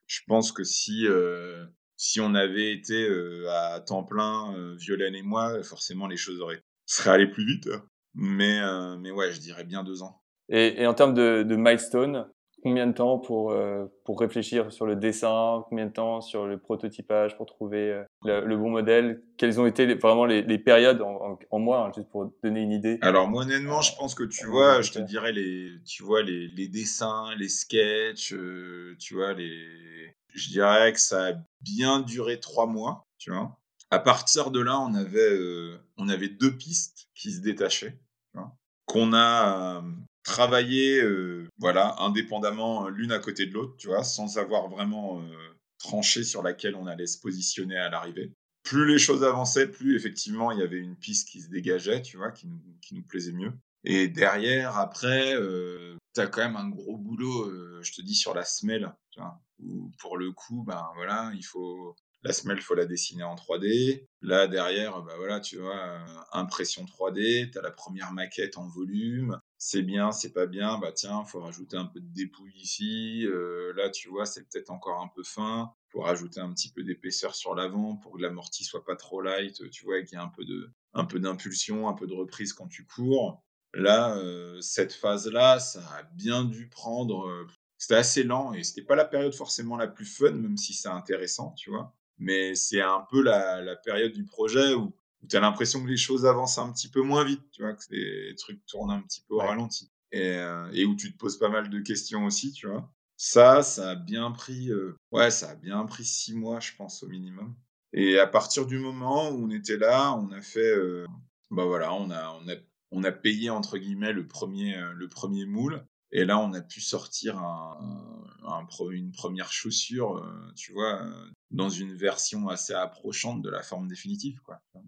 je pense que si si on avait été euh, à temps plein, euh, Violaine et moi, forcément les choses auraient seraient allées plus vite. Mais, euh, mais ouais, je dirais bien deux ans. Et, en termes de, de milestone, combien de temps pour, pour réfléchir sur le dessin Combien de temps sur le prototypage pour trouver le, bon modèle? Quelles ont été vraiment les, les périodes en, en, mois, hein, juste pour donner une idée Alors, moi, honnêtement, je pense que tu vois, je te dirais les, tu vois, les, les dessins, les sketchs, tu vois, les... je dirais que ça a bien duré trois mois. À partir de là, on avait, on avait deux pistes qui se détachaient, qu'on a travailler euh, voilà indépendamment euh, l'une à côté de l'autre sans avoir vraiment euh, tranché sur laquelle on allait se positionner à l'arrivée plus les choses avançaient plus effectivement il y avait une piste qui se dégageait tu vois qui nous, plaisait mieux et derrière après tu as quand même un gros boulot je te dis sur la semelle tu vois où pour le coup ben voilà il faut la semelle, faut la dessiner en 3D. Là, derrière, bah voilà, tu vois, impression 3D, tu as la première maquette en volume c'est bien, c'est pas bien, bah tiens, faut rajouter un peu de dépouille ici. Euh, là, tu vois, c'est peut-être encore un peu fin. Faut rajouter un petit peu d'épaisseur sur l'avant pour que l'amorti soit pas trop light, tu vois, qu'il y ait un peu de, un peu d'impulsion, un peu de reprise quand tu cours. Là, euh, cette phase-là, ça a bien dû prendre. Euh, c'était assez lent et c'était pas la période forcément la plus fun, même si c'est intéressant, tu vois. Mais c'est un peu la, la période du projet où où tu as l'impression que les choses avancent un petit peu moins vite, tu vois, que les trucs tournent un petit peu au ralenti. Et, euh, et, où tu te poses pas mal de questions aussi, tu vois. Ça, ça a bien pris, euh, ouais, ça a bien pris six mois, je pense, au minimum. Et à partir du moment où on était là, on a fait, euh, bah voilà, on a, on a, on a payé entre guillemets le premier, le premier moule. Et là, on a pu sortir un, un, une première chaussure, tu vois, dans une version assez approchante de la forme définitive. Quoi. Donc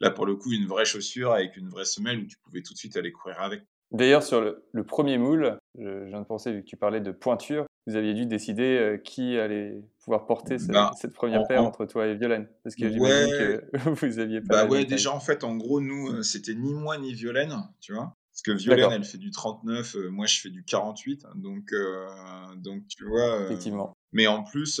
là, pour le coup, une vraie chaussure avec une vraie semelle où tu pouvais tout de suite aller courir avec. D'ailleurs, sur le, premier moule, je, viens de penser, vu que tu parlais de pointure, vous aviez dû décider euh, qui allait pouvoir porter ben, cette, première paire entre toi et Violaine. Parce que j'imagine que vous aviez pas. Bah ouais, déjà, en fait, en gros, nous, euh, c'était ni moi ni Violaine, tu vois. Parce que Violaine, elle fait du 39, euh, moi je fais du 48. Donc, donc tu vois. Effectivement. Mais en plus,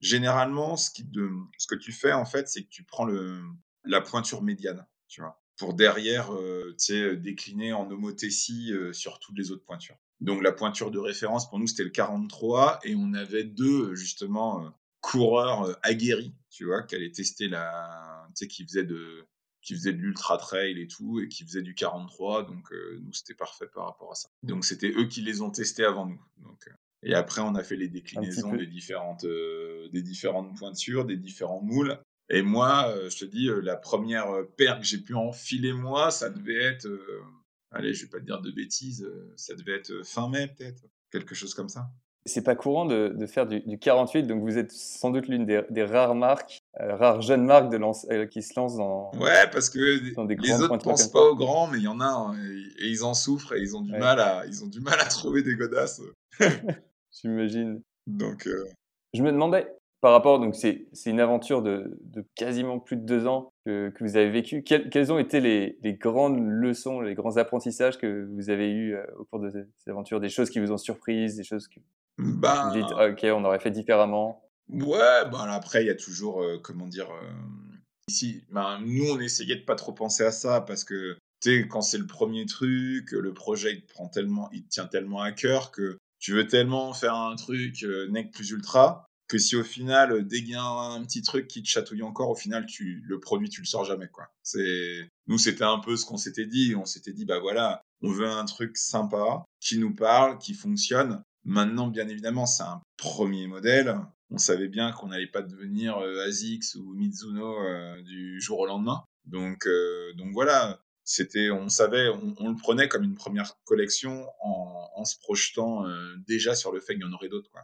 généralement, ce, qui de, ce que tu fais, en fait, c'est que tu prends le, la pointure médiane, tu vois, pour derrière, tu sais, décliner en homothétie sur toutes les autres pointures. Donc, la pointure de référence, pour nous, c'était le 43, et on avait deux, justement, coureurs aguerris, tu vois, qui allaient tester la, tu sais, qui faisaient de, qui faisait de l'ultra trail et tout, et qui faisaient du 43, donc nous c'était parfait par rapport à ça. Donc c'était eux qui les ont testés avant nous. Donc, et après, on a fait les déclinaisons des différentes, euh, des différentes pointures, des différents moules. Et moi, euh, je te dis, euh, la première paire que j'ai pu enfiler moi, ça devait être, allez, je vais pas te dire de bêtises, ça devait être fin mai peut-être, quelque chose comme ça. C'est pas courant de, de faire du, du, 48, donc vous êtes sans doute l'une des, des, rares marques, rares jeunes marques de lance, qui se lancent dans. Ouais, parce que les autres pensent pas aux grands, mais il y en a, hein, et, et, ils en souffrent et ils ont du mal à, ils ont du mal à trouver des godasses. J'imagine. Donc. Euh, Je me demandais, par rapport, donc c'est une aventure de, de, quasiment plus de deux ans que, que vous avez vécu. quelles ont été les, les, grandes leçons, les grands apprentissages que vous avez eus euh, au cours de cette aventure Des choses qui vous ont surprise, des choses que bah, vous dites, ok, on aurait fait différemment. Ouais, bah après, il y a toujours, euh, comment dire, ici, ben, nous, on essayait de pas trop penser à ça parce que, tu sais, quand c'est le premier truc, le projet, il te prend tellement, il te tient tellement à cœur que tu veux tellement faire un truc euh, nec plus ultra que si au final euh, dès qu'il y a un, petit truc qui te chatouille encore au final tu le produit tu le sors jamais quoi. C'est nous c'était un peu ce qu'on s'était dit. On s'était dit bah voilà on veut un truc sympa qui nous parle qui fonctionne maintenant bien évidemment c'est un premier modèle on savait bien qu'on n'allait pas devenir euh, ASICS ou Mizuno du jour au lendemain donc donc voilà c'était, on savait, on, le prenait comme une première collection en, en se projetant euh, déjà sur le fait qu'il y en aurait d'autres, quoi.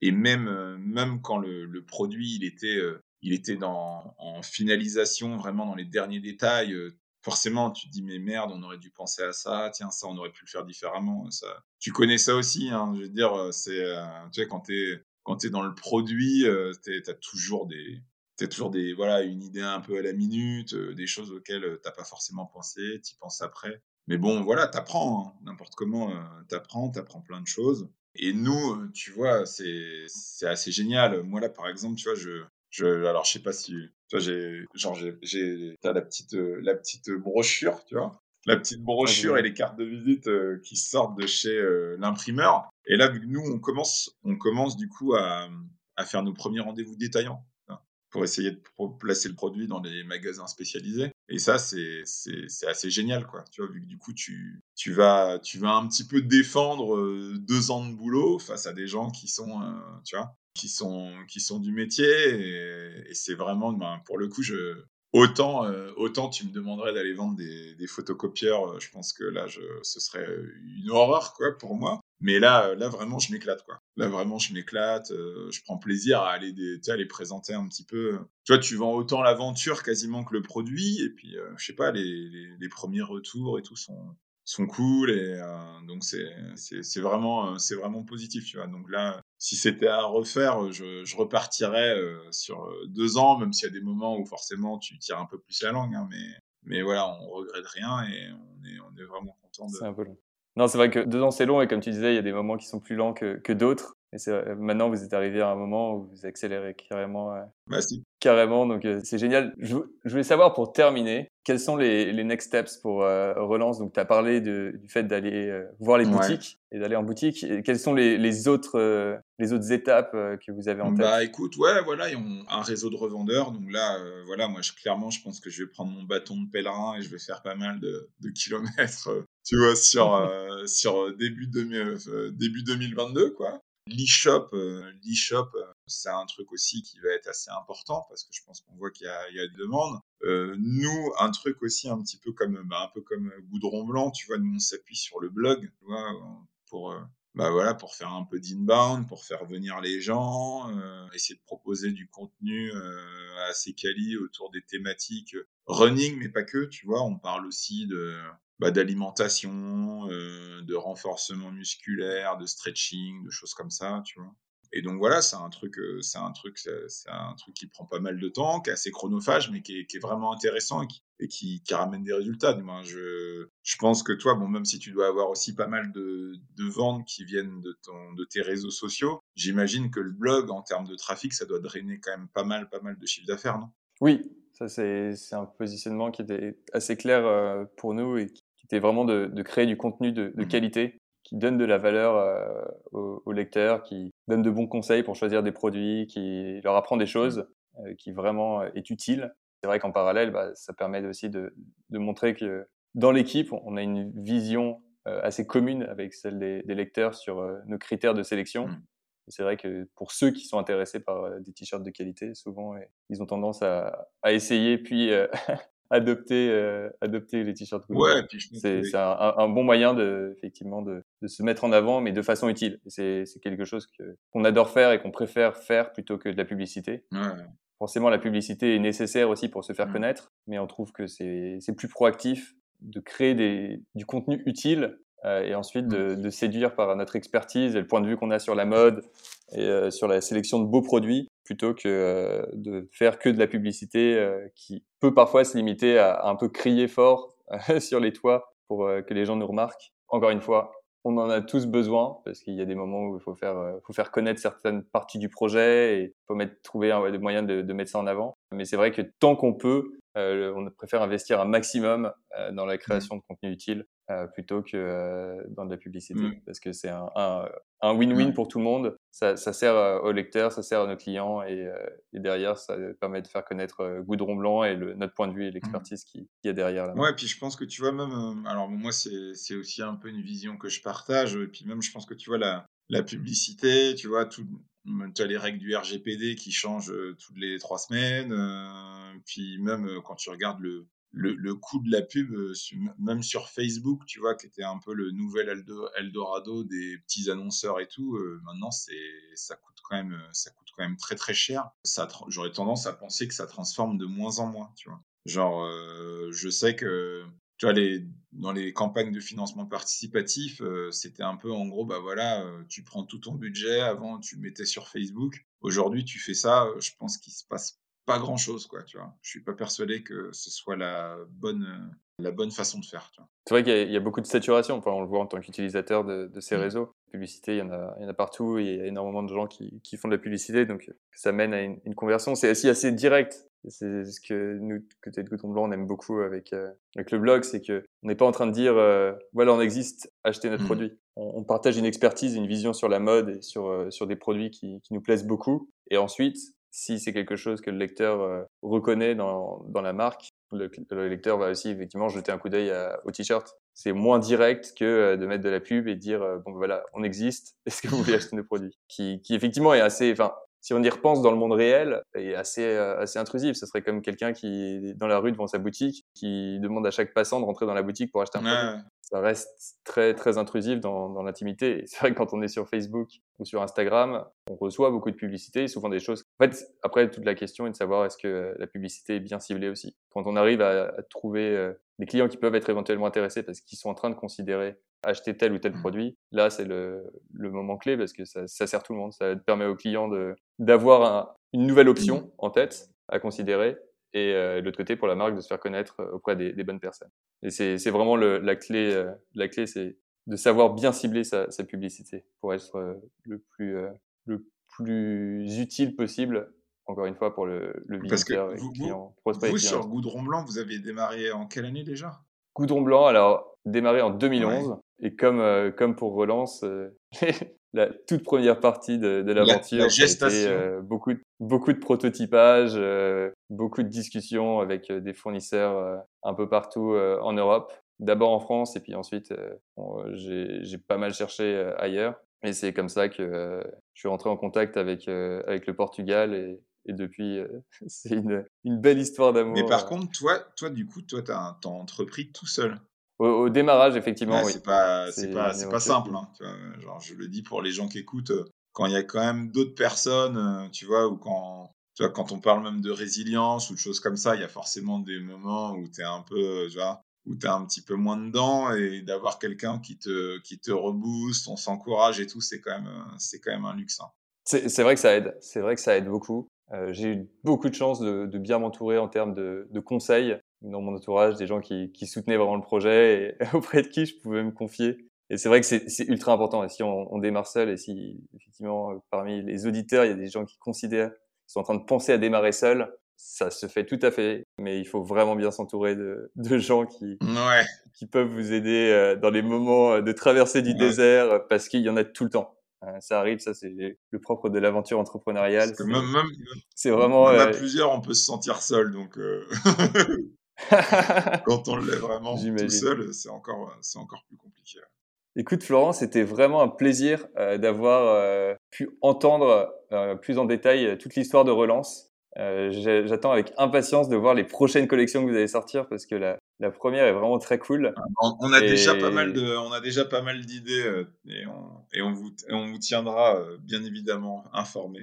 Et même, euh, même quand le, le, produit, il était, euh, il était dans, en finalisation, vraiment dans les derniers détails. Forcément, tu te dis mais merde, on aurait dû penser à ça. Tiens, ça, on aurait pu le faire différemment. Ça, tu connais ça aussi, hein, Je veux dire, c'est, tu sais, quand t'es quand t'es dans le produit, t'as toujours des c'est toujours des voilà une idée un peu à la minute, euh, des choses auxquelles euh, t'as pas forcément pensé, t'y penses après. Mais bon, voilà, t'apprends hein. n'importe comment, euh, t'apprends, t'apprends plein de choses. Et nous, tu vois, c'est c'est assez génial. Moi là, par exemple, tu vois, je je alors je sais pas si tu vois j'ai genre j'ai t'as la petite la petite brochure, tu vois, la petite brochure et les cartes de visite qui sortent de chez l'imprimeur. Et là, vu que nous, on commence, on commence du coup à, à faire nos premiers rendez-vous détaillants pour essayer de placer le produit dans les magasins spécialisés. Et ça, c'est assez génial, quoi. Tu vois, vu que du coup, tu, tu, vas, tu vas un petit peu défendre euh, deux ans de boulot face à des gens qui sont, euh, tu vois, qui sont, qui sont du métier. Et, c'est vraiment, ben, pour le coup, je, autant, euh, autant tu me demanderais d'aller vendre des, photocopieurs. Je pense que là, je, ce serait une horreur, quoi, pour moi. Mais là, là vraiment, je m'éclate, quoi. Là, vraiment, je m'éclate. Euh, je prends plaisir à aller, des, à les présenter un petit peu. Tu vois, tu vends autant l'aventure quasiment que le produit. Et puis, euh, je sais pas, les, les, premiers retours et tout sont, sont cool. Et euh, donc, c'est, c'est, c'est vraiment, c'est vraiment positif, tu vois. Donc là, si c'était à refaire, je, je repartirais sur deux ans, même s'il y a des moments où forcément tu tires un peu plus la langue. Hein, mais, voilà, on regrette rien et on est, on est vraiment content. C'est un peu long. Non, c'est vrai que deux ans, c'est long, et comme tu disais, il y a des moments qui sont plus lents que d'autres. Et maintenant, vous êtes arrivé à un moment où vous accélérez carrément. Euh, Merci. Carrément, donc euh, c'est génial. Je, je, voulais savoir pour terminer, quels sont les, les next steps pour euh, relance? Donc, tu as parlé de, du fait d'aller voir les boutiques et d'aller en boutique. Et quelles sont les, les autres, les autres étapes que vous avez en tête? Bah écoute, ouais, voilà, ils ont un réseau de revendeurs. Donc là, voilà, moi, je, clairement, je pense que je vais prendre mon bâton de pèlerin et je vais faire pas mal de, de kilomètres tu vois, sur, euh, sur début, euh, début 2022, quoi. L'e-shop, euh, l'e-shop, c'est un truc aussi qui va être assez important parce que je pense qu'on voit qu'il y a, a des demandes. nous, un truc aussi un petit peu comme, bah, un peu comme Goudron Blanc, tu vois, nous on s'appuie sur le blog, tu vois, pour, bah voilà, pour faire un peu d'inbound, pour faire venir les gens, essayer de proposer du contenu assez quali autour des thématiques running, mais pas que, tu vois, on parle aussi de bah, d'alimentation, euh, de renforcement musculaire, de stretching, de choses comme ça, tu vois. Et donc voilà, c'est un truc, euh, c'est un truc, c'est un truc qui prend pas mal de temps, qui est assez chronophage, mais qui est, qui est vraiment intéressant et qui, qui, ramène des résultats. Moins, je, je pense que toi, bon, même si tu dois avoir aussi pas mal de, de ventes qui viennent de ton, de tes réseaux sociaux, j'imagine que le blog, en termes de trafic, ça doit drainer quand même pas mal, pas mal de chiffre d'affaires, non? Oui, ça c'est un positionnement qui était assez clair euh, pour nous c'était vraiment de, de, créer du contenu de, de, mmh qualité qui donne de la valeur euh, aux, lecteurs, qui donne de bons conseils pour choisir des produits, qui leur apprend des choses, euh, qui vraiment est utile. C'est vrai qu'en parallèle, bah, ça permet aussi de, de, montrer que dans l'équipe, on a une vision euh, assez commune avec celle des, des lecteurs sur euh, nos critères de sélection. Mmh. C'est vrai que pour ceux qui sont intéressés par euh, des t-shirts de qualité, souvent ils ont tendance à, à essayer puis adopter, euh, adopter les t-shirts Ouais, c'est un, un, bon moyen de, effectivement de, de, se mettre en avant, mais de façon utile. C'est quelque chose qu'on adore faire et qu'on préfère faire plutôt que de la publicité. Ouais. Forcément, la publicité est nécessaire aussi pour se faire connaître, mais on trouve que c'est plus proactif de créer des, du contenu utile euh, et ensuite de, de, séduire par notre expertise et le point de vue qu'on a sur la mode et euh, sur la sélection de beaux produits plutôt que euh, de faire que de la publicité euh, qui peut parfois se limiter à, un peu crier fort euh, sur les toits pour que les gens nous remarquent. Encore une fois, on en a tous besoin parce qu'il y a des moments où il faut faire, faut faire connaître certaines parties du projet et il faut mettre, trouver un, des moyens de, de, mettre ça en avant. Mais c'est vrai que tant qu'on peut, on préfère investir un maximum dans la création de contenu utile euh, plutôt que euh, dans de la publicité. Mmh. Parce que c'est un win-win pour tout le monde. Ça, ça, sert euh, aux lecteurs, ça sert à nos clients et, et derrière, ça permet de faire connaître Goudron Blanc et le, notre point de vue et mmh. l'expertise qui, qui est derrière. Là ouais, puis je pense que tu vois, même. alors, moi, c'est aussi un peu une vision que je partage. Et puis même, je pense que tu vois, la, la publicité, tu vois, tout, tu as les règles du RGPD qui changent toutes les trois semaines. puis même quand tu regardes le, le, coût de la pub, euh, même sur Facebook, tu vois, qui était un peu le nouvel Eldorado des petits annonceurs et tout, euh, maintenant ça coûte quand même ça coûte quand même très très cher. J'aurais tendance à penser que ça transforme de moins en moins, tu vois. Genre euh, je sais que tu vois les dans les campagnes de financement participatif, c'était un peu en gros bah voilà, tu prends tout ton budget avant tu le mettais sur Facebook. Aujourd'hui, tu fais ça, je pense qu'il se passe pas grand chose, quoi, tu vois. Je suis pas persuadé que ce soit la bonne, la bonne façon de faire, C'est vrai qu'il y, a beaucoup de saturation, enfin, on le voit en tant qu'utilisateur de, ces mmh. réseaux. Publicité, il y en a, il y en a partout il y a énormément de gens qui, qui font de la publicité, donc ça mène à une, une conversion. C'est aussi assez direct. C'est ce que nous, côté de Gouton Blanc, on aime beaucoup avec, euh, avec le blog, c'est que on n'est pas en train de dire, euh, voilà, on existe, achetez notre Mhm. produit. On, on partage une expertise, une vision sur la mode et sur, euh, sur des produits qui, qui nous plaisent beaucoup. Et ensuite, si c'est quelque chose que le lecteur euh, reconnaît dans, dans la marque, le, le lecteur va aussi effectivement jeter un coup d'œil à- au t-shirt. C'est moins direct que euh, de mettre de la pub et de dire euh, bon voilà on existe. Est-ce que vous voulez acheter nos produits? Qui, qui effectivement est assez, enfin si on y repense dans le monde réel, est assez euh, assez intrusif. Ce serait comme quelqu'un qui est dans la rue devant sa boutique, qui demande à chaque passant de rentrer dans la boutique pour acheter un produit Ouais. ça reste très très intrusif dans, dans l'intimité. C'est vrai que quand on est sur Facebook ou sur Instagram, on reçoit beaucoup de publicité, souvent des choses. En fait, après toute la question est de savoir est-ce que la publicité est bien ciblée aussi. Quand on arrive à, à trouver euh, des clients qui peuvent être éventuellement intéressés parce qu'ils sont en train de considérer acheter tel ou tel Mhm. produit, là c'est le, le moment clé parce que ça, ça sert tout le monde. Ça permet aux clients d'avoir un- une nouvelle option en tête à considérer et euh, de l'autre côté pour la marque de se faire connaître euh, auprès des, des bonnes personnes. Et c'est vraiment le, la clé. euh, la clé, c'est de savoir bien cibler sa, sa publicité pour être euh, le plus euh, le plus utile possible. Encore une fois pour le, le Parce que visiteur et vous- client, Vous, sur Goudron Blanc, vous avez démarré en quelle année déjà? Goudron Blanc, alors démarré en 2011 et comme euh, comme pour Relance, euh, la toute première partie de, de La- l'aventure, euh, beaucoup de, beaucoup de prototypage, euh, beaucoup de discussions avec des fournisseurs un peu partout en Europe. D'abord en France et puis ensuite bon, j'ai pas mal cherché ailleurs. Et c'est comme ça que je suis rentré en contact avec avec le Portugal et, et depuis euh, c'est une une belle histoire d'amour. Mais par contre, toi, toi du coup, toi, t'as t'as entrepris tout seul. Au, au démarrage effectivement, Ouais, oui. C'est pas, C'est simple. hein, tu vois, genre, je le dis pour les gens qui écoutent, euh, quand il y a quand même d'autres personnes, euh, tu vois, ou quand, tu vois, quand on parle même de résilience ou de choses comme ça, il y a forcément des moments où t'es un peu, euh, tu vois, où un petit peu moins dedans et d'avoir quelqu'un qui te, qui te rebooste, on s'encourage et tout, c'est quand même, c'est quand même un luxe. hein. C'est c'est vrai que ça aide. C'est vrai que ça aide beaucoup. Euh, j'ai eu beaucoup de chance de, de bien m'entourer en termes de, de conseils dans mon entourage, des gens qui, qui soutenaient vraiment le projet et auprès de qui je pouvais me confier. Et c'est vrai que c'est ultra important. Et si on, on démarre seul et si effectivement euh, parmi les auditeurs il y a des gens qui considèrent, qui sont en train de penser à démarrer seul, ça se fait tout à fait. Mais il faut vraiment bien s'entourer de, de gens qui, Ouais. qui peuvent vous aider euh, dans les moments euh, de traversée du Ouais. désert parce qu'il y en a tout le temps. Euh, Ça arrive, ça c'est le propre de l'aventure entrepreneuriale. C'est- même, même, C'est vraiment. à euh, plusieurs, on peut se sentir seul, donc euh, quand on l'est vraiment tout seul, c'est encore, c'est encore plus compliqué. Écoute Florent, c'était vraiment un plaisir euh, d'avoir euh, pu entendre euh, plus en détail toute l'histoire de Relance. J'attends avec impatience de voir les prochaines collections que vous allez sortir parce que la, la première est vraiment très cool. On, on a Et- déjà pas mal de, on a déjà pas mal d'idées et on, et on vous, et on vous tiendra bien évidemment informé.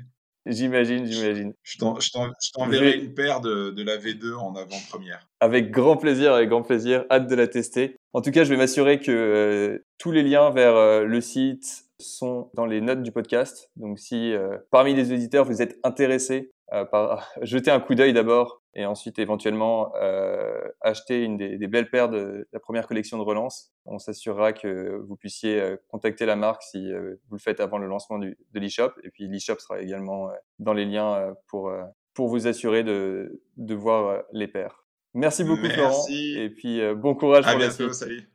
J'imagine, j'imagine. Je t'en- je t'en- je t'enverrai une paire de, de la V2 en avant-première. Avec grand plaisir, avec grand plaisir. Hâte de la tester. En tout cas, je vais m'assurer que euh, tous les liens vers euh, le site sont dans les notes du podcast. Donc, si euh, parmi les auditeurs vous êtes intéressé euh, par jeter un coup d'œil d'abord et ensuite éventuellement euh, acheter une des, des belles paires de la première collection de relance, on s'assurera que vous puissiez euh, contacter la marque si euh, vous le faites avant le lancement du, de l'e-shop. Et puis l'e-shop sera également dans les liens pour pour vous assurer de de voir les paires. Merci beaucoup Merci. Florent et puis bon courage À pour la bientôt, suite. salut.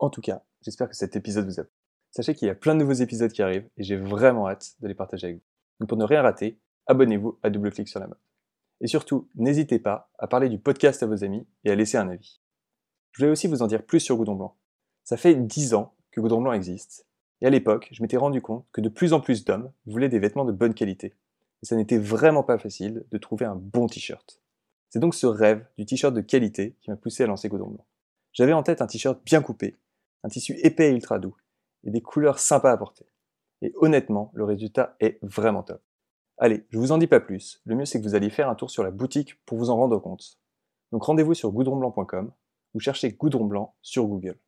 En tout cas, j'espère que cet épisode vous a plu. Sachez qu'il y a plein de nouveaux épisodes qui arrivent et j'ai vraiment hâte de les partager avec vous. Donc pour ne rien rater, abonnez-vous à Double Clic sur la mode. Et surtout, n'hésitez pas à parler du podcast à vos amis et à laisser un avis. Je voulais aussi vous en dire plus sur Goudron Blanc. Ça fait 10 ans que Goudron Blanc existe. Et à l'époque, je m'étais rendu compte que de plus en plus d'hommes voulaient des vêtements de bonne qualité. Et ça n'était vraiment pas facile de trouver un bon t-shirt. C'est donc ce rêve du t-shirt de qualité qui m'a poussé à lancer Goudron Blanc. J'avais en tête un t-shirt bien coupé, un tissu épais et ultra doux, et des couleurs sympas à porter. Et honnêtement, le résultat est vraiment top. Allez, je vous en dis pas plus, le mieux c'est que vous alliez faire un tour sur la boutique pour vous en rendre compte. Donc rendez-vous sur goudronblanc.com ou cherchez Goudron Blanc sur Google.